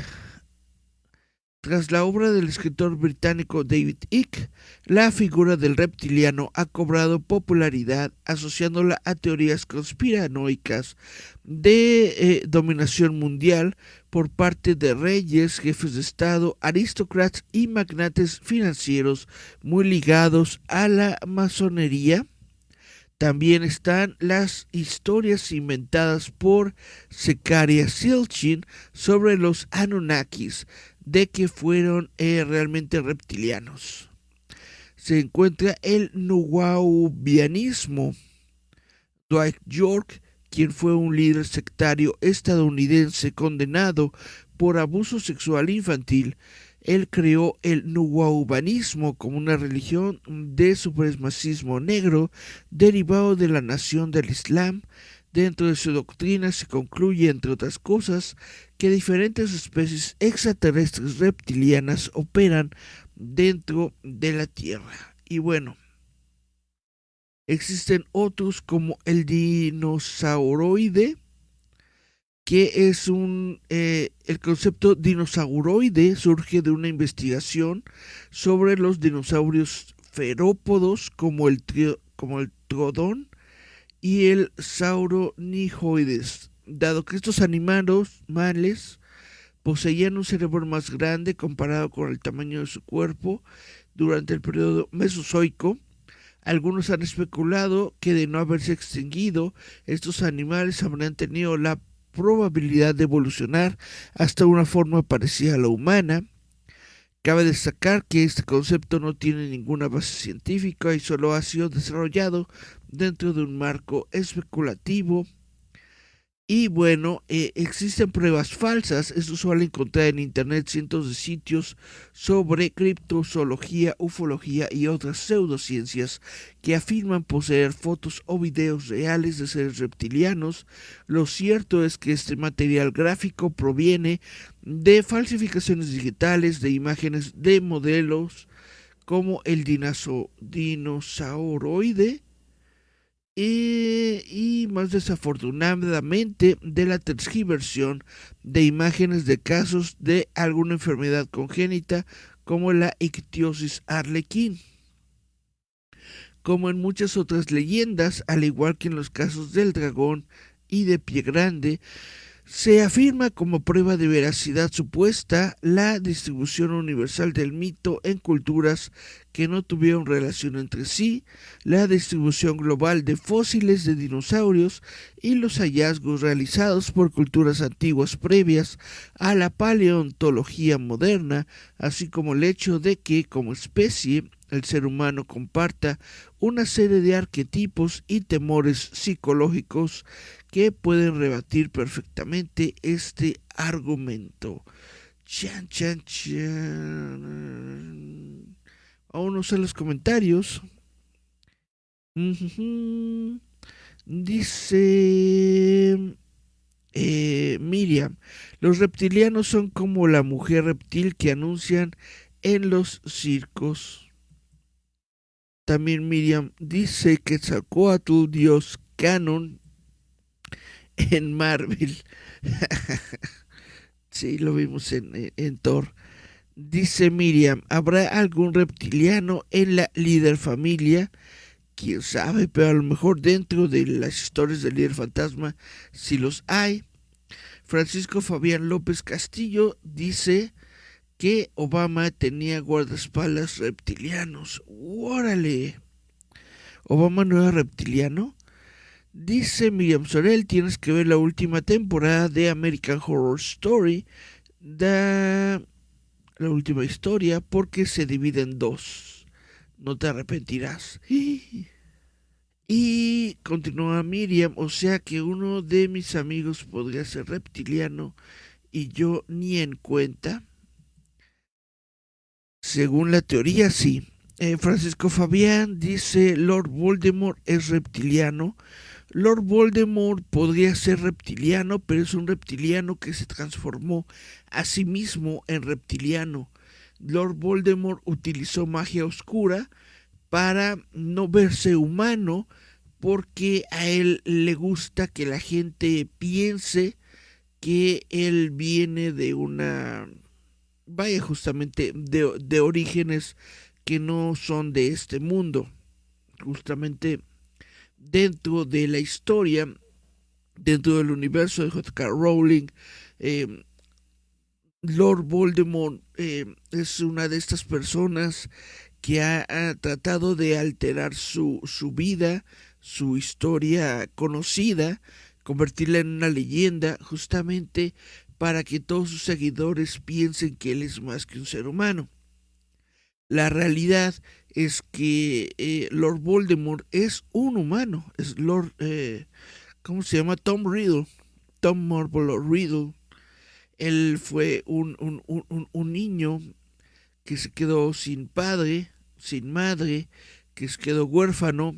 tras la obra del escritor británico David Icke, la figura del reptiliano ha cobrado popularidad asociándola a teorías conspiranoicas de eh, dominación mundial por parte de reyes, jefes de Estado, aristócratas y magnates financieros muy ligados a la masonería. También están las historias inventadas por Secaria Silchin sobre los Anunnakis, de que fueron eh, realmente reptilianos. Se encuentra el nuwaubianismo. Dwight York, quien fue un líder sectario estadounidense condenado por abuso sexual infantil, él creó el nuwaubanismo como una religión de supremacismo negro derivado de la nación del Islam Dentro de su doctrina se concluye, entre otras cosas, que diferentes especies extraterrestres reptilianas operan dentro de la Tierra. Y bueno, existen otros como el dinosauroide, que es un... Eh, el concepto dinosauroide surge de una investigación sobre los dinosaurios ferópodos como el, como el trodón y el Sauronihoides, dado que estos animales males poseían un cerebro más grande comparado con el tamaño de su cuerpo durante el periodo mesozoico. Algunos han especulado que de no haberse extinguido, estos animales habrían tenido la probabilidad de evolucionar hasta una forma parecida a la humana. Cabe destacar que este concepto no tiene ninguna base científica y solo ha sido desarrollado dentro de un marco especulativo. Y bueno, eh, existen pruebas falsas. Esto suele encontrar en internet cientos de sitios sobre criptozoología, ufología y otras pseudociencias que afirman poseer fotos o videos reales de seres reptilianos. Lo cierto es que este material gráfico proviene de falsificaciones digitales de imágenes de modelos como el dinosauroide y, más desafortunadamente de la tergiversión de imágenes de casos de alguna enfermedad congénita como la ictiosis arlequín. Como en muchas otras leyendas, al igual que en los casos del dragón y de pie grande, Se afirma como prueba de veracidad supuesta la distribución universal del mito en culturas que no tuvieron relación entre sí, la distribución global de fósiles de dinosaurios y los hallazgos realizados por culturas antiguas previas a la paleontología moderna, así como el hecho de que como especie el ser humano comparta una serie de arquetipos y temores psicológicos que pueden rebatir perfectamente este argumento. Chan, chan, chan. Vámonos a los comentarios. Dice eh, Miriam, los reptilianos son como la mujer reptil que anuncian en los circos. También Miriam dice que sacó a tu dios canon en Marvel. sí, lo vimos en, en, Thor. Dice Miriam, ¿habrá algún reptiliano en la líder familia? Quién sabe, pero a lo mejor dentro de las historias del líder fantasma, si los hay. Francisco Fabián López Castillo dice que Obama tenía guardaespaldas reptilianos. ¡Órale! ¿Obama no era reptiliano? Dice Miriam Sorel, tienes que ver la última temporada de American Horror Story, da la última historia, porque se divide en dos. No te arrepentirás. Y continúa Miriam, o sea que uno de mis amigos podría ser reptiliano y yo ni en cuenta. Según la teoría, sí. Eh, Francisco Fabián dice Lord Voldemort es reptiliano Lord Voldemort podría ser reptiliano, pero es un reptiliano que se transformó a sí mismo en reptiliano. Lord Voldemort utilizó magia oscura para no verse humano porque a él le gusta que la gente piense que él viene de una vaya justamente de, de orígenes que no son de este mundo justamente dentro de la historia, dentro del universo de J.K. Rowling, em, Lord Voldemort em, es una de estas personas que ha, tratado de alterar su, su, vida, su historia conocida, convertirla en una leyenda, justamente para que todos sus seguidores piensen que él es más que un ser humano. La realidad es que eh, Lord Voldemort es un humano, es Lord, eh, ¿cómo se llama? Tom Riddle, Tom Marble Riddle. Él fue un, un, niño que se quedó sin padre, sin madre, que se quedó huérfano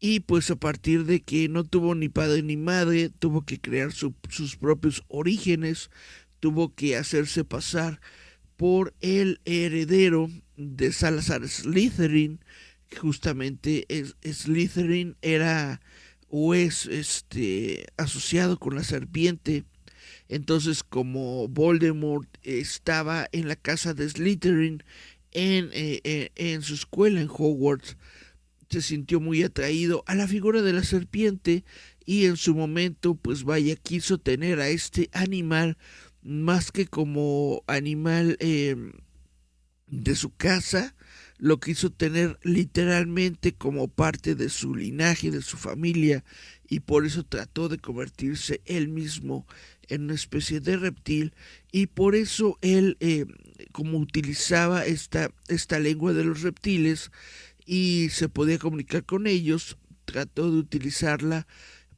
y pues a partir de que no tuvo ni padre ni madre, tuvo que crear sus propios orígenes, tuvo que hacerse pasar por el heredero de Salazar Slytherin, justamente Slytherin era o es este asociado con la serpiente. Entonces, como Voldemort estaba en la casa de Slytherin en, eh, eh, en su escuela en Hogwarts, se sintió muy atraído a la figura de la serpiente y en su momento, pues vaya, quiso tener a este animal más que como animal em, de su casa, lo quiso tener literalmente como parte de su linaje, de su familia, y por eso trató de convertirse él mismo en una especie de reptil, y por eso él, em, como utilizaba esta, esta lengua de los reptiles y se podía comunicar con ellos, trató de utilizarla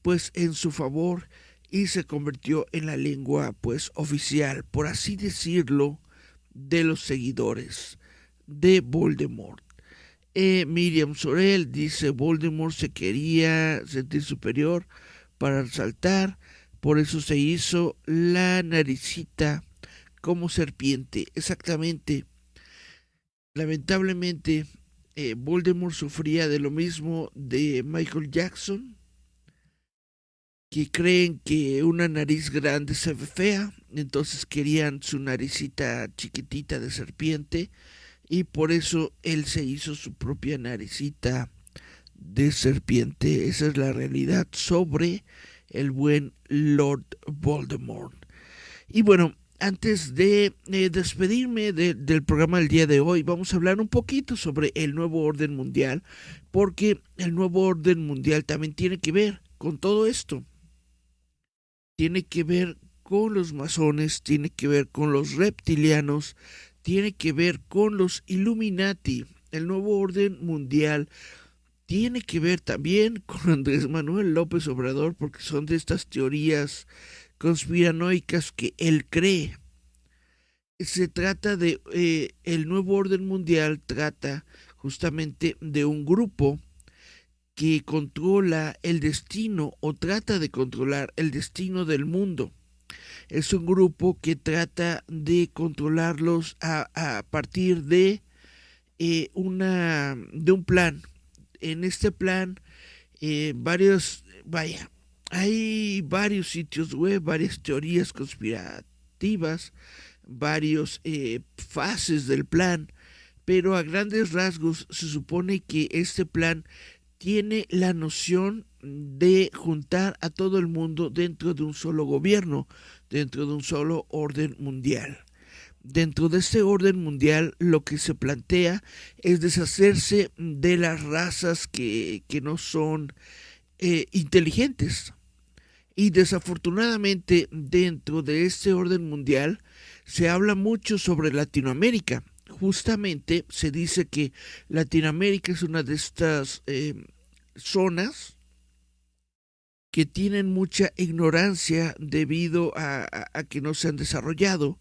pues en su favor y se convirtió en la lengua pues oficial, por así decirlo, de los seguidores de Voldemort. Eh, Miriam Sorel dice Voldemort se quería sentir superior para resaltar, por eso se hizo la naricita como serpiente. Exactamente. Lamentablemente, eh, Voldemort sufría de lo mismo de Michael Jackson, que creen que una nariz grande se ve fea, entonces querían su naricita chiquitita de serpiente y por eso él se hizo su propia naricita de serpiente. Esa es la realidad sobre el buen Lord Voldemort. Y bueno, antes de eh, despedirme del programa del día de hoy, vamos a hablar un poquito sobre el nuevo orden mundial, porque el nuevo orden mundial también tiene que ver con todo esto. Tiene que ver con los masones, tiene que ver con los reptilianos, tiene que ver con los Illuminati. El nuevo orden mundial tiene que ver también con Andrés Manuel López Obrador, porque son de estas teorías conspiranoicas que él cree. Se trata de eh, el nuevo orden mundial trata justamente de un grupo que controla el destino o trata de controlar el destino del mundo. Es un grupo que trata de controlarlos a, partir de eh, una de un plan. En este plan, eh, varios, vaya, hay varios sitios web, varias teorías conspirativas, varios eh, fases del plan, pero a grandes rasgos se supone que este plan tiene la noción de juntar a todo el mundo dentro de un solo gobierno, dentro de un solo orden mundial. Dentro de este orden mundial lo que se plantea es deshacerse de las razas que, no son eh, inteligentes, y desafortunadamente dentro de este orden mundial se habla mucho sobre Latinoamérica. Justamente se dice que Latinoamérica es una de estas eh, zonas que tienen mucha ignorancia debido a, que no se han desarrollado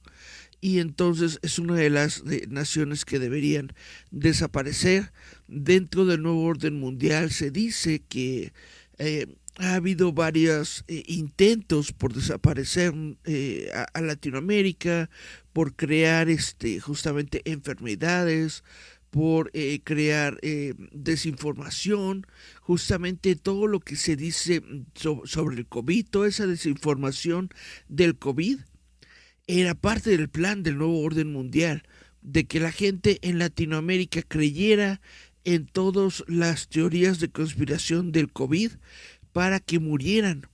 y entonces es una de las naciones que deberían desaparecer. Dentro del nuevo orden mundial se dice que eh, ha habido varios eh, intentos por desaparecer eh, a, Latinoamérica, por crear este, justamente enfermedades, por eh, crear desinformación, justamente todo lo que se dice sobre el COVID, toda esa desinformación del COVID, era parte del plan del nuevo orden mundial, de que la gente en Latinoamérica creyera en todas las teorías de conspiración del COVID, para que murieran.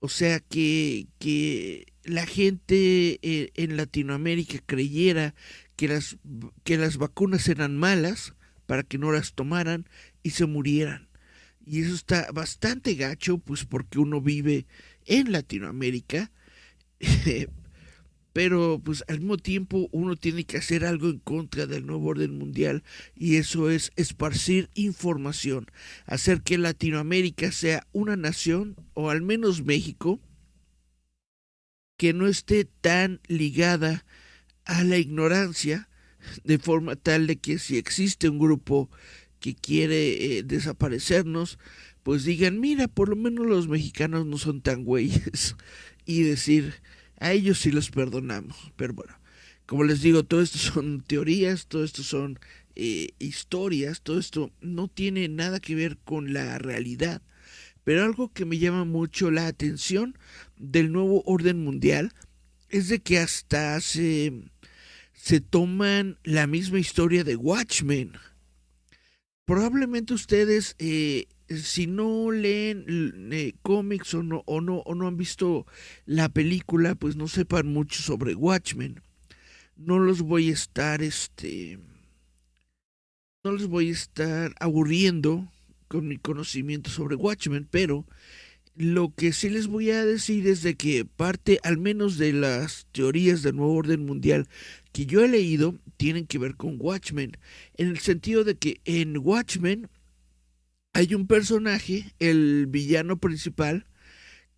O sea, que, que la gente eh, en Latinoamérica creyera que las, que las vacunas eran malas para que no las tomaran y se murieran. Y eso está bastante gacho, pues porque uno vive en Latinoamérica, pero pues al mismo tiempo uno tiene que hacer algo en contra del nuevo orden mundial y eso es esparcir información, hacer que Latinoamérica sea una nación, o al menos México, que no esté tan ligada a la ignorancia, de forma tal de que si existe un grupo que quiere eh, desaparecernos, pues digan, mira, por lo menos los mexicanos no son tan güeyes, y decir, a ellos sí los perdonamos. Pero bueno, como les digo, todo esto son teorías, todo esto son eh, historias, todo esto no tiene nada que ver con la realidad. Pero algo que me llama mucho la atención del nuevo orden mundial es de que hasta se, se toman la misma historia de Watchmen. Probablemente ustedes eh, si no leen eh, cómics o no, o, no, o no han visto la película, pues no sepan mucho sobre Watchmen. No los voy a estar, este, no los voy a estar aburriendo con mi conocimiento sobre Watchmen, pero lo que sí les voy a decir es de que parte al menos de las teorías del nuevo orden mundial que yo he leído tienen que ver con Watchmen, en el sentido de que en Watchmen hay un personaje, el villano principal,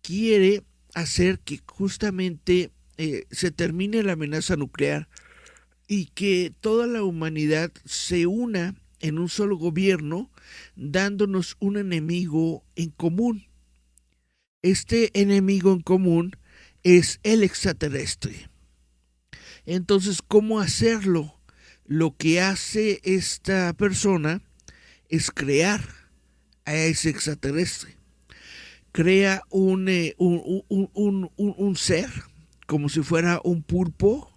quiere hacer que justamente eh, se termine la amenaza nuclear y que toda la humanidad se una en un solo gobierno, dándonos un enemigo en común. Este enemigo en común es el extraterrestre. Entonces, ¿cómo hacerlo? Lo que hace esta persona es crear a ese extraterrestre. Crea un, eh, un, ser, como si fuera un pulpo,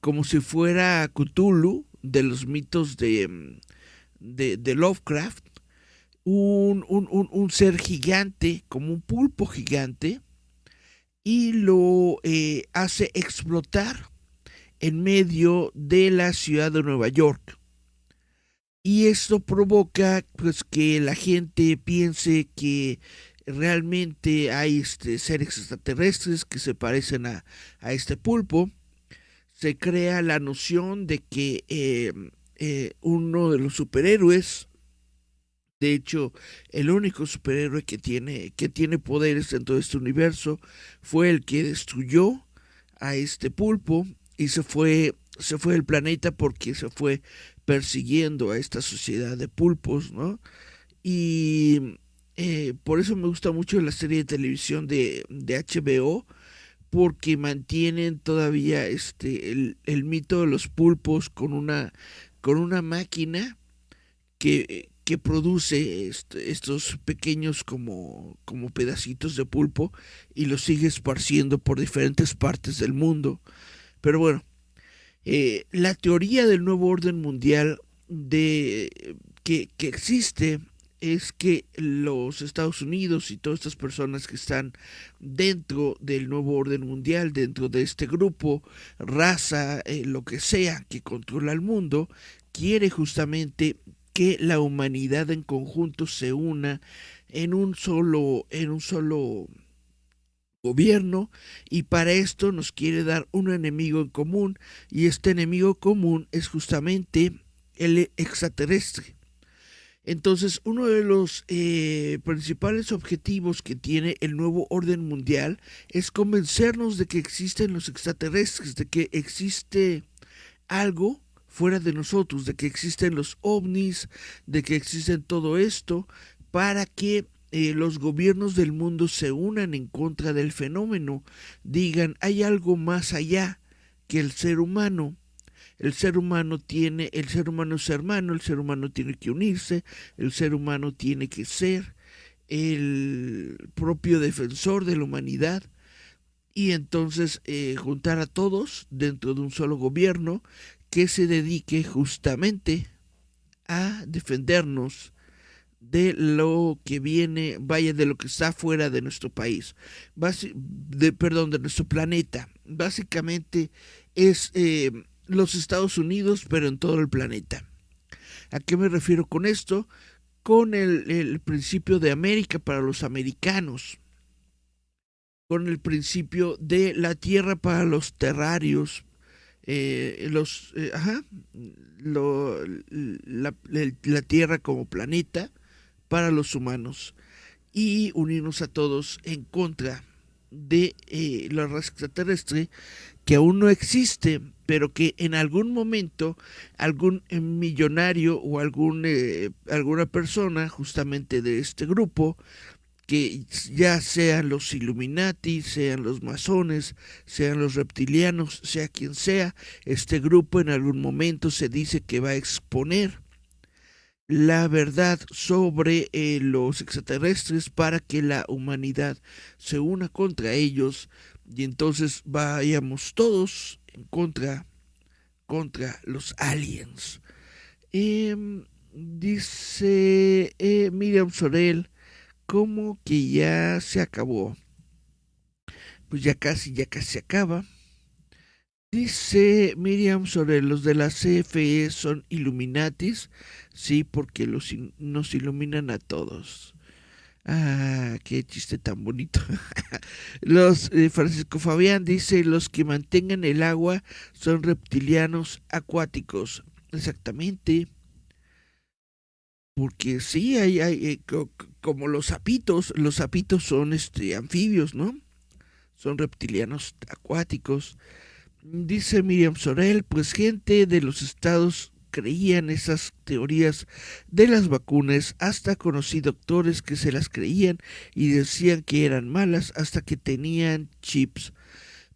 como si fuera Cthulhu de los mitos de, de, Lovecraft, un, un, ser gigante, como un pulpo gigante, y lo eh, hace explotar en medio de la ciudad de Nueva York. Y esto provoca pues que la gente piense que realmente hay este, seres extraterrestres que se parecen a, este pulpo. Se crea la noción de que eh, eh, uno de los superhéroes, de hecho, el único superhéroe que tiene, que tiene poderes en todo este universo, fue el que destruyó a este pulpo y se fue, se fue del planeta porque se fue persiguiendo a esta sociedad de pulpos, ¿no? Y eh, por eso me gusta mucho la serie de televisión de, de HBO, porque mantienen todavía este el, el, mito de los pulpos con una con una máquina que, que produce estos pequeños como, como pedacitos de pulpo y los sigue esparciendo por diferentes partes del mundo. Pero bueno, eh, la teoría del nuevo orden mundial de, que, que existe es que los Estados Unidos y todas estas personas que están dentro del nuevo orden mundial, dentro de este grupo, raza, eh, lo que sea que controla el mundo, quiere justamente que la humanidad en conjunto se una en un solo, en un solo gobierno y para esto nos quiere dar un enemigo en común y este enemigo común es justamente el extraterrestre. Entonces, uno de los eh, principales objetivos que tiene el nuevo orden mundial es convencernos de que existen los extraterrestres, de que existe algo fuera de nosotros, de que existen los ovnis, de que existen todo esto, para que eh, los gobiernos del mundo se unan en contra del fenómeno, digan, hay algo más allá que el ser humano. El ser humano tiene, el ser humano es hermano, el ser humano tiene que unirse, el ser humano tiene que ser el propio defensor de la humanidad y entonces eh, juntar a todos dentro de un solo gobierno que se dedique justamente a defendernos de lo que viene, vaya, de lo que está fuera de nuestro país, de, perdón, de nuestro planeta. Básicamente es eh, los Estados Unidos, pero en todo el planeta. ¿A qué me refiero con esto? Con el, el principio de América para los americanos, con el principio de la tierra para los terrarios, eh, los, eh, ajá, lo, la, la, Tierra como planeta, para los humanos y unirnos a todos en contra de eh, la raza extraterrestre que aún no existe, pero que en algún momento algún eh, millonario o eh, alguna persona justamente de este grupo, que ya sean los Illuminati, sean los masones, sean los reptilianos, sea quien sea, este grupo en algún momento se dice que va a exponer la verdad sobre eh, los extraterrestres para que la humanidad se una contra ellos y entonces vayamos todos en contra contra los aliens. Em, dice eh, Miriam Sorel, como que ya se acabó. Pues ya casi, ya casi se acaba. Dice Miriam sobre los de la CFE son Illuminatis, sí, porque los nos iluminan a todos. Ah, qué chiste tan bonito. los eh, Francisco Fabián dice los que mantengan el agua son reptilianos acuáticos. Exactamente. Porque sí, hay, hay eh, como los sapitos, los sapitos son este anfibios, ¿no? Son reptilianos acuáticos. Dice Miriam Sorel, pues gente de los estados creían esas teorías de las vacunas, hasta conocí doctores que se las creían y decían que eran malas hasta que tenían chips.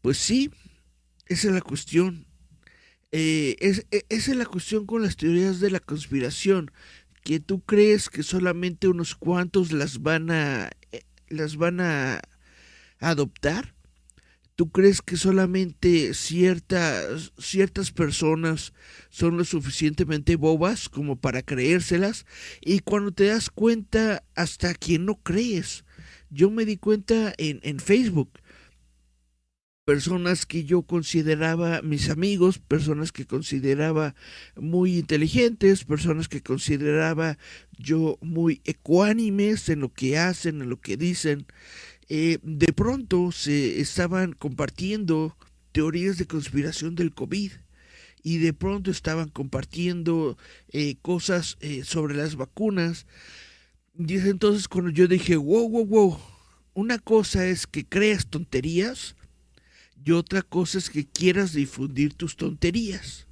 Pues sí, esa es la cuestión. Eh, es, e, esa es la cuestión con las teorías de la conspiración, que tú crees que solamente unos cuantos las van a, eh, las van a adoptar ¿Tú crees que solamente ciertas, ciertas personas son lo suficientemente bobas como para creérselas? Y cuando te das cuenta, hasta quien no crees. Yo me di cuenta en, en Facebook personas que yo consideraba mis amigos, personas que consideraba muy inteligentes, personas que consideraba yo muy ecuánimes en lo que hacen, en lo que dicen, eh, de pronto se estaban compartiendo teorías de conspiración del COVID y de pronto estaban compartiendo eh, cosas eh, sobre las vacunas. Y es entonces cuando yo dije, wow, wow, wow, una cosa es que creas tonterías y otra cosa es que quieras difundir tus tonterías.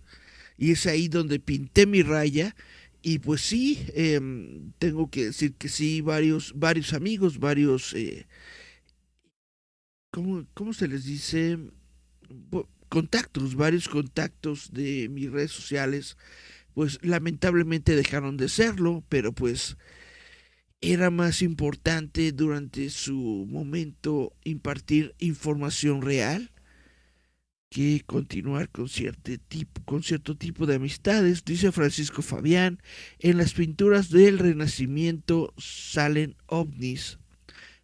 Y es ahí donde pinté mi raya. Y pues sí, em, tengo que decir que sí, varios, varios amigos, varios, ¿cómo, ¿cómo, se les dice? Contactos, varios contactos de mis redes sociales, pues lamentablemente dejaron de serlo, pero pues era más importante durante su momento impartir información real que continuar con cierto, tipo, con cierto tipo de amistades, dice Francisco Fabián, en las pinturas del Renacimiento salen ovnis.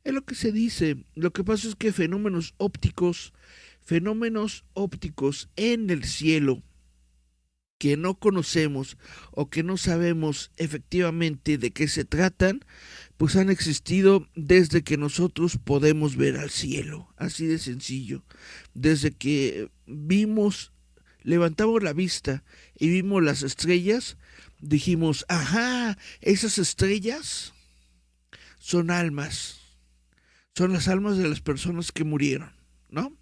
Es lo que se dice, lo que pasa es que fenómenos ópticos, fenómenos ópticos en el cielo, que no conocemos o que no sabemos efectivamente de qué se tratan, pues han existido desde que nosotros podemos ver al cielo, así de sencillo. Desde que vimos, levantamos la vista y vimos las estrellas, dijimos, ajá, esas estrellas son almas, son las almas de las personas que murieron, ¿no?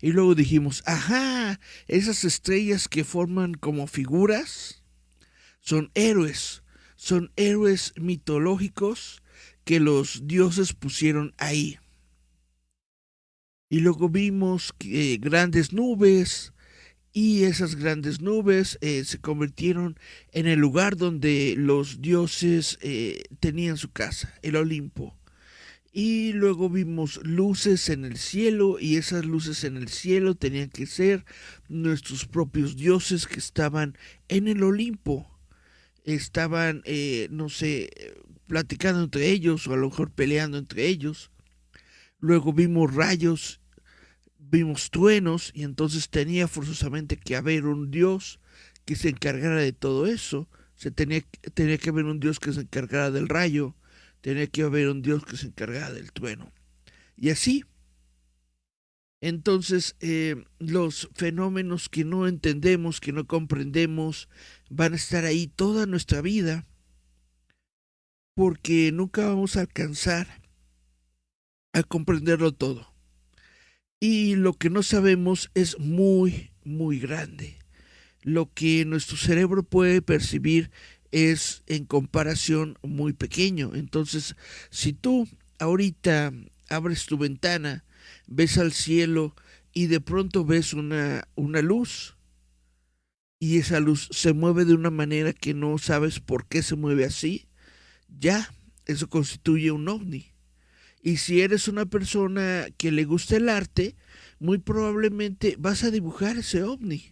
Y luego dijimos, ajá, esas estrellas que forman como figuras son héroes, son héroes mitológicos que los dioses pusieron ahí. Y luego vimos grandes nubes y esas grandes nubes eh, se convirtieron en el lugar donde los dioses eh, tenían su casa, el Olimpo. Y luego vimos luces en el cielo y esas luces en el cielo tenían que ser nuestros propios dioses que estaban en el Olimpo. Estaban, eh, no sé, platicando entre ellos o a lo mejor peleando entre ellos. Luego vimos rayos, vimos truenos y entonces tenía forzosamente que haber un dios que se encargara de todo eso. Se tenía, tenía que haber un dios que se encargara del rayo tenía que haber un Dios que se encargara del trueno. Y así, entonces eh, los fenómenos que no entendemos, que no comprendemos, van a estar ahí toda nuestra vida, porque nunca vamos a alcanzar a comprenderlo todo. Y lo que no sabemos es muy, muy grande. Lo que nuestro cerebro puede percibir es en comparación muy pequeño. Entonces, si tú ahorita abres tu ventana, ves al cielo y de pronto ves una, una luz, y esa luz se mueve de una manera que no sabes por qué se mueve así, ya, eso constituye un ovni. Y si eres una persona que le gusta el arte, muy probablemente vas a dibujar ese ovni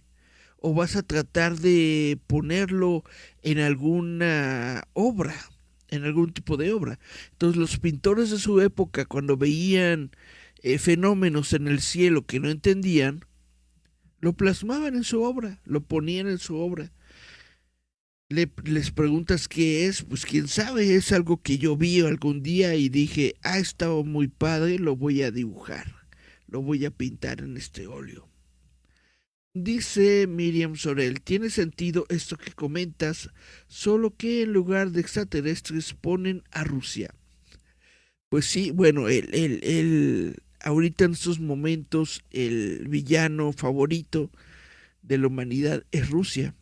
o vas a tratar de ponerlo en alguna obra, en algún tipo de obra. Entonces los pintores de su época, cuando veían eh, fenómenos en el cielo que no entendían, lo plasmaban en su obra, lo ponían en su obra. les preguntas qué es, pues quién sabe, es algo que yo vi algún día y dije, ha estado muy padre, lo voy a dibujar, lo voy a pintar en este óleo. Dice Miriam Sorel, tiene sentido esto que comentas, solo que en lugar de extraterrestres ponen a Rusia. Pues sí, bueno, el, el, el, ahorita en estos momentos el villano favorito de la humanidad es Rusia.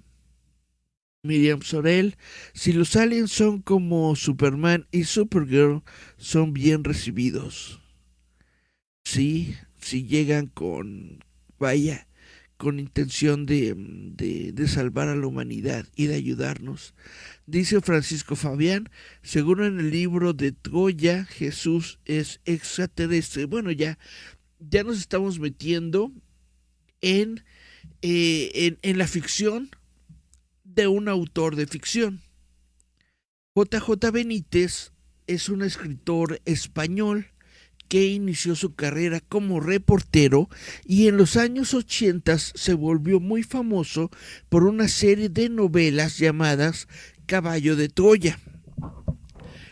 Miriam Sorel, si los aliens son como Superman y Supergirl, son bien recibidos. Sí, si llegan con, vaya, con intención de, de, salvar a la humanidad y de ayudarnos. Dice Francisco Fabián, seguro en el libro de Troya, Jesús es extraterrestre. Bueno, ya ya nos estamos metiendo en, eh, en, la ficción de un autor de ficción. JJ Benítez es un escritor español que inició su carrera como reportero y en los años 80 se volvió muy famoso por una serie de novelas llamadas Caballo de Troya.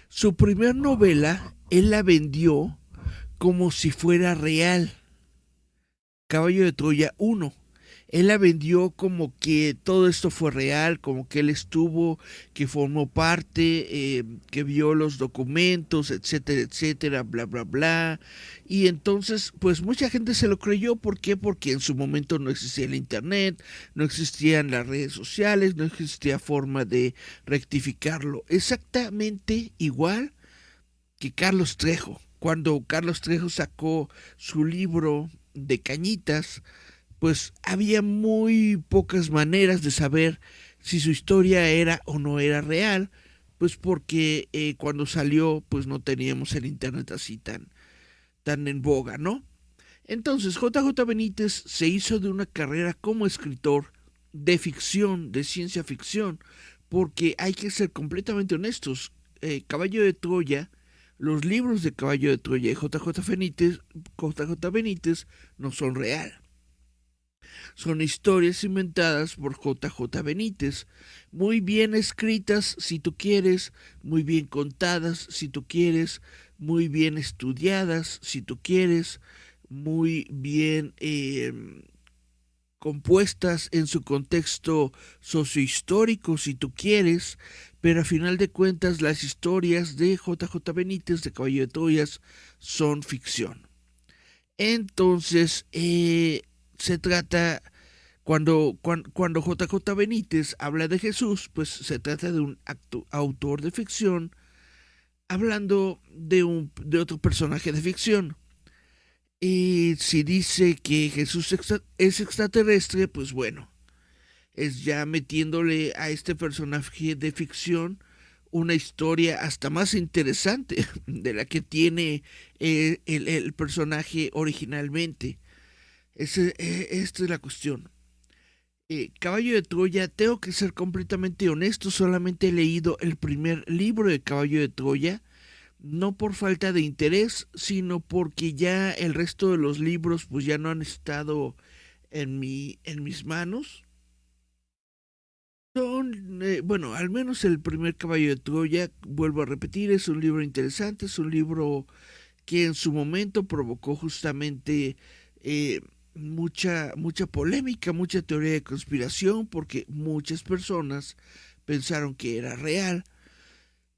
Su primer novela él la vendió como si fuera real. Caballo de Troya 1 él la vendió como que todo esto fue real, como que él estuvo, que formó parte, eh, que vio los documentos, etcétera, etcétera, bla, bla, bla. Y entonces, pues mucha gente se lo creyó. ¿Por qué? Porque en su momento no existía el Internet, no existían las redes sociales, no existía forma de rectificarlo. Exactamente igual que Carlos Trejo. Cuando Carlos Trejo sacó su libro de cañitas, pues había muy pocas maneras de saber si su historia era o no era real, pues porque eh, cuando salió pues no teníamos el internet así tan, tan en boga, ¿no? Entonces JJ Benítez se hizo de una carrera como escritor de ficción, de ciencia ficción, porque hay que ser completamente honestos, eh, Caballo de Troya, los libros de Caballo de Troya y JJ Benítez, JJ Benítez no son real son historias inventadas por JJ Benítez, muy bien escritas si tú quieres, muy bien contadas si tú quieres, muy bien estudiadas si tú quieres, muy bien em, compuestas en su contexto sociohistórico si tú quieres, pero a final de cuentas las historias de JJ Benítez de Caballo de Troyas son ficción. Entonces, eh, se trata, cuando, cuando, JJ Benítez habla de Jesús, pues se trata de un autor de ficción hablando de, un, de otro personaje de ficción. Y si dice que Jesús es extraterrestre, pues bueno, es ya metiéndole a este personaje de ficción una historia hasta más interesante de la que tiene eh, el personaje originalmente. E, esta es la cuestión. Eh, Caballo de Troya, tengo que ser completamente honesto, solamente he leído el primer libro de Caballo de Troya, no por falta de interés, sino porque ya el resto de los libros pues ya no han estado en, mi, en mis manos. Son, eh, bueno, al menos el primer Caballo de Troya, vuelvo a repetir, es un libro interesante, es un libro que en su momento provocó justamente eh, mucha, mucha polémica, mucha teoría de conspiración, porque muchas personas pensaron que era real.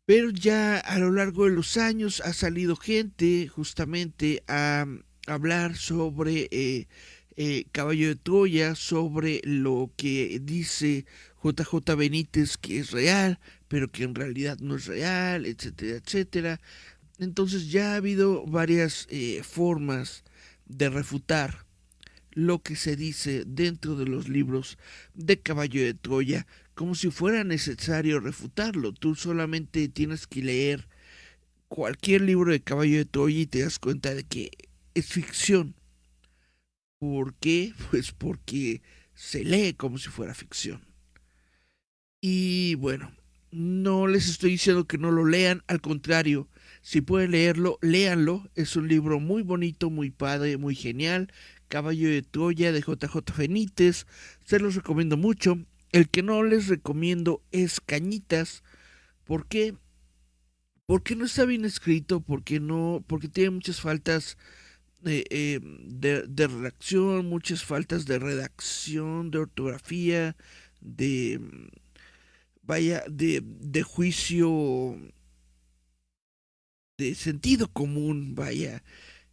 Pero ya a lo largo de los años ha salido gente justamente a hablar sobre eh, eh, Caballo de Troya, sobre lo que dice JJ Benítez que es real, pero que en realidad no es real, etcétera, etcétera. Entonces ya ha habido varias eh, formas de refutar lo que se dice dentro de los libros de Caballo de Troya, como si fuera necesario refutarlo. Tú solamente tienes que leer cualquier libro de Caballo de Troya y te das cuenta de que es ficción. ¿Por qué? Pues porque se lee como si fuera ficción. Y bueno, no les estoy diciendo que no lo lean, al contrario, si pueden leerlo, léanlo. Es un libro muy bonito, muy padre, muy genial, Caballo de Troya de JJ Benítez. Se los recomiendo mucho. El que no les recomiendo es Cañitas. ¿Por qué? Porque no está bien escrito, porque no, porque tiene muchas faltas eh, eh, de, de, redacción, muchas faltas de redacción, de ortografía, de vaya, de, de juicio, de sentido común, vaya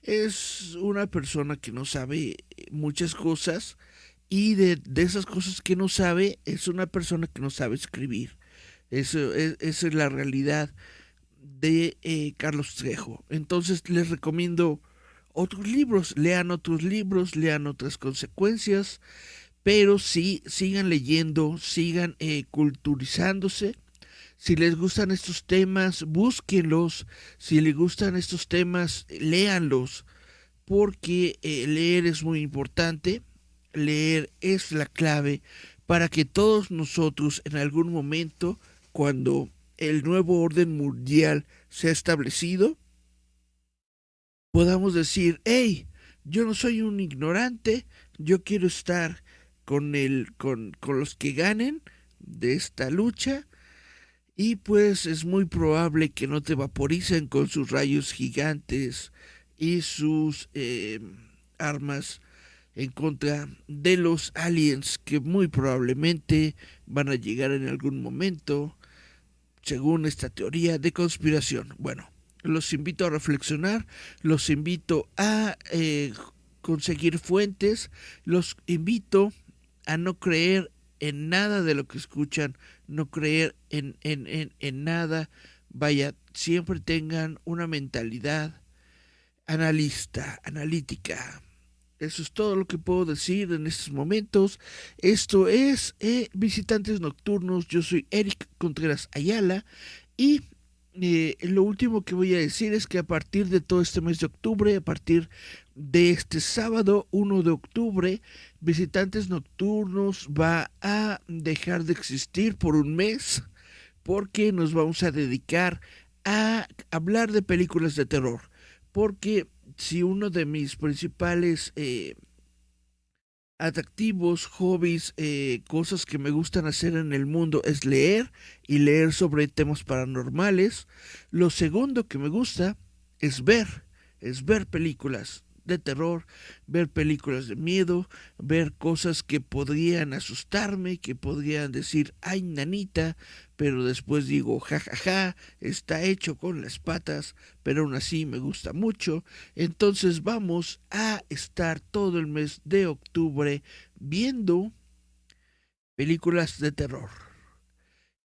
es una persona que no sabe muchas cosas y de, esas cosas que no sabe es una persona que no sabe escribir. Eso, es, esa es la realidad de eh, Carlos Trejo. Entonces les recomiendo otros libros, lean otros libros, lean otras consecuencias, pero sí sigan leyendo, sigan eh, culturizándose si les gustan estos temas, búsquenlos. Si les gustan estos temas, léanlos. porque eh, leer es muy importante, leer es la clave para que todos nosotros en algún momento, cuando el nuevo orden mundial se establecido, podamos decir, hey, yo no soy un ignorante, yo quiero estar con, el, con, con los que ganen de esta lucha y pues es muy probable que no te vaporicen con sus rayos gigantes y sus eh, armas en contra de los aliens que muy probablemente van a llegar en algún momento, según esta teoría de conspiración. Bueno, los invito a reflexionar, los invito a eh, conseguir fuentes, los invito a no creer en nada de lo que escuchan, no creer en, en, en, en nada. Vaya, siempre tengan una mentalidad analista, analítica. Eso es todo lo que puedo decir en estos momentos. Esto es eh, Visitantes Nocturnos. Yo soy Eric Contreras Ayala y eh, lo último que voy a decir es que a partir de todo este mes de octubre, a partir de este sábado 1 de octubre, Visitantes Nocturnos va a dejar de existir por un mes porque nos vamos a dedicar a hablar de películas de terror. Porque si uno de mis principales eh, atractivos, hobbies, eh, cosas que me gustan hacer en el mundo es leer y leer sobre temas paranormales, lo segundo que me gusta es ver, es ver películas de terror, ver películas de miedo, ver cosas que podrían asustarme, que podrían decir, ay, nanita, pero después digo, jajaja, ja, ja, está hecho con las patas, pero aún así me gusta mucho. Entonces vamos a estar todo el mes de octubre viendo películas de terror.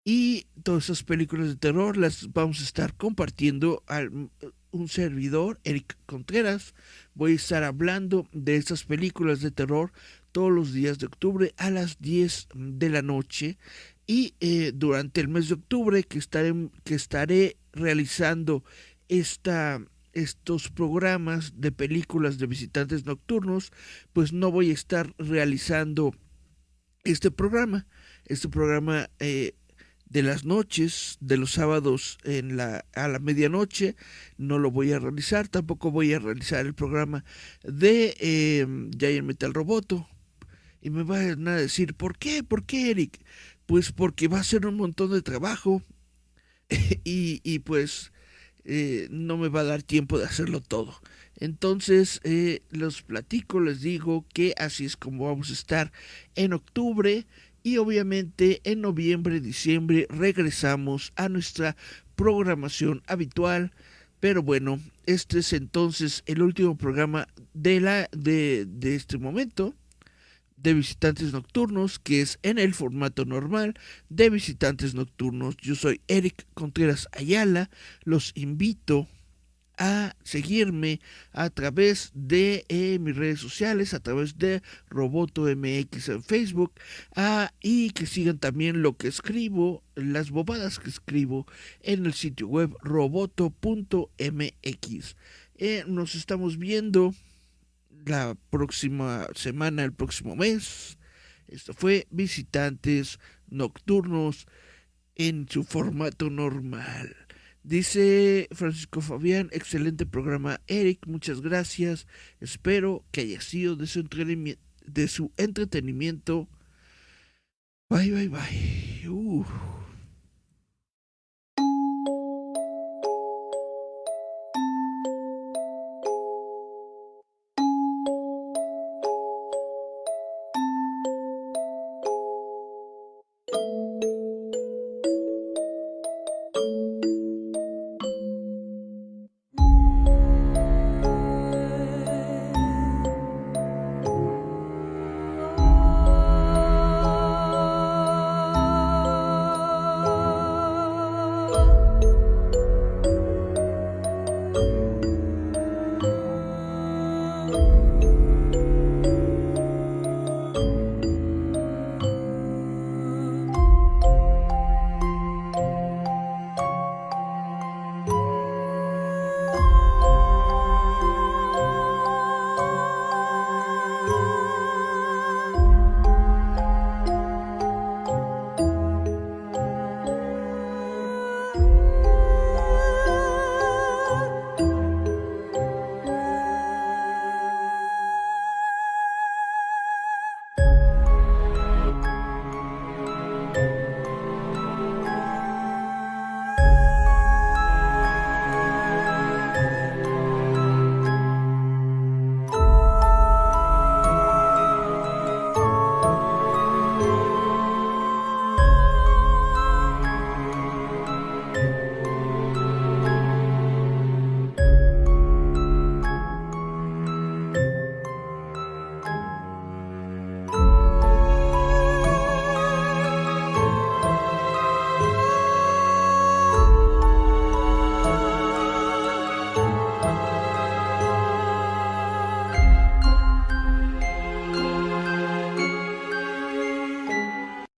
Y todas esas películas de terror las vamos a estar compartiendo al un servidor, Eric Contreras. Voy a estar hablando de estas películas de terror todos los días de octubre a las 10 de la noche. Y eh, durante el mes de octubre que estaré, que estaré realizando esta, estos programas de películas de visitantes nocturnos, pues no voy a estar realizando este programa. Este programa eh, de las noches, de los sábados en la, a la medianoche, no lo voy a realizar, tampoco voy a realizar el programa de eh, Giant Metal Roboto. Y me van a decir, ¿por qué? ¿Por qué, Eric? Pues porque va a ser un montón de trabajo y, y, pues eh, no me va a dar tiempo de hacerlo todo. Entonces eh, los platico, les digo que así es como vamos a estar en octubre y obviamente en noviembre, diciembre regresamos a nuestra programación habitual. Pero bueno, este es entonces el último programa de, la, de, de este momento de visitantes nocturnos, que es en el formato normal de visitantes nocturnos. Yo soy Eric Contreras Ayala. Los invito a seguirme a través de eh, mis redes sociales, a través de Roboto MX en Facebook, ah, y que sigan también lo que escribo, las bobadas que escribo en el sitio web roboto.mx. Eh, nos estamos viendo la próxima semana, el próximo mes. Esto fue Visitantes Nocturnos en su formato normal. Dice Francisco Fabián, excelente programa. Eric, muchas gracias. Espero que haya sido de su, de su entretenimiento. Bye, bye, bye.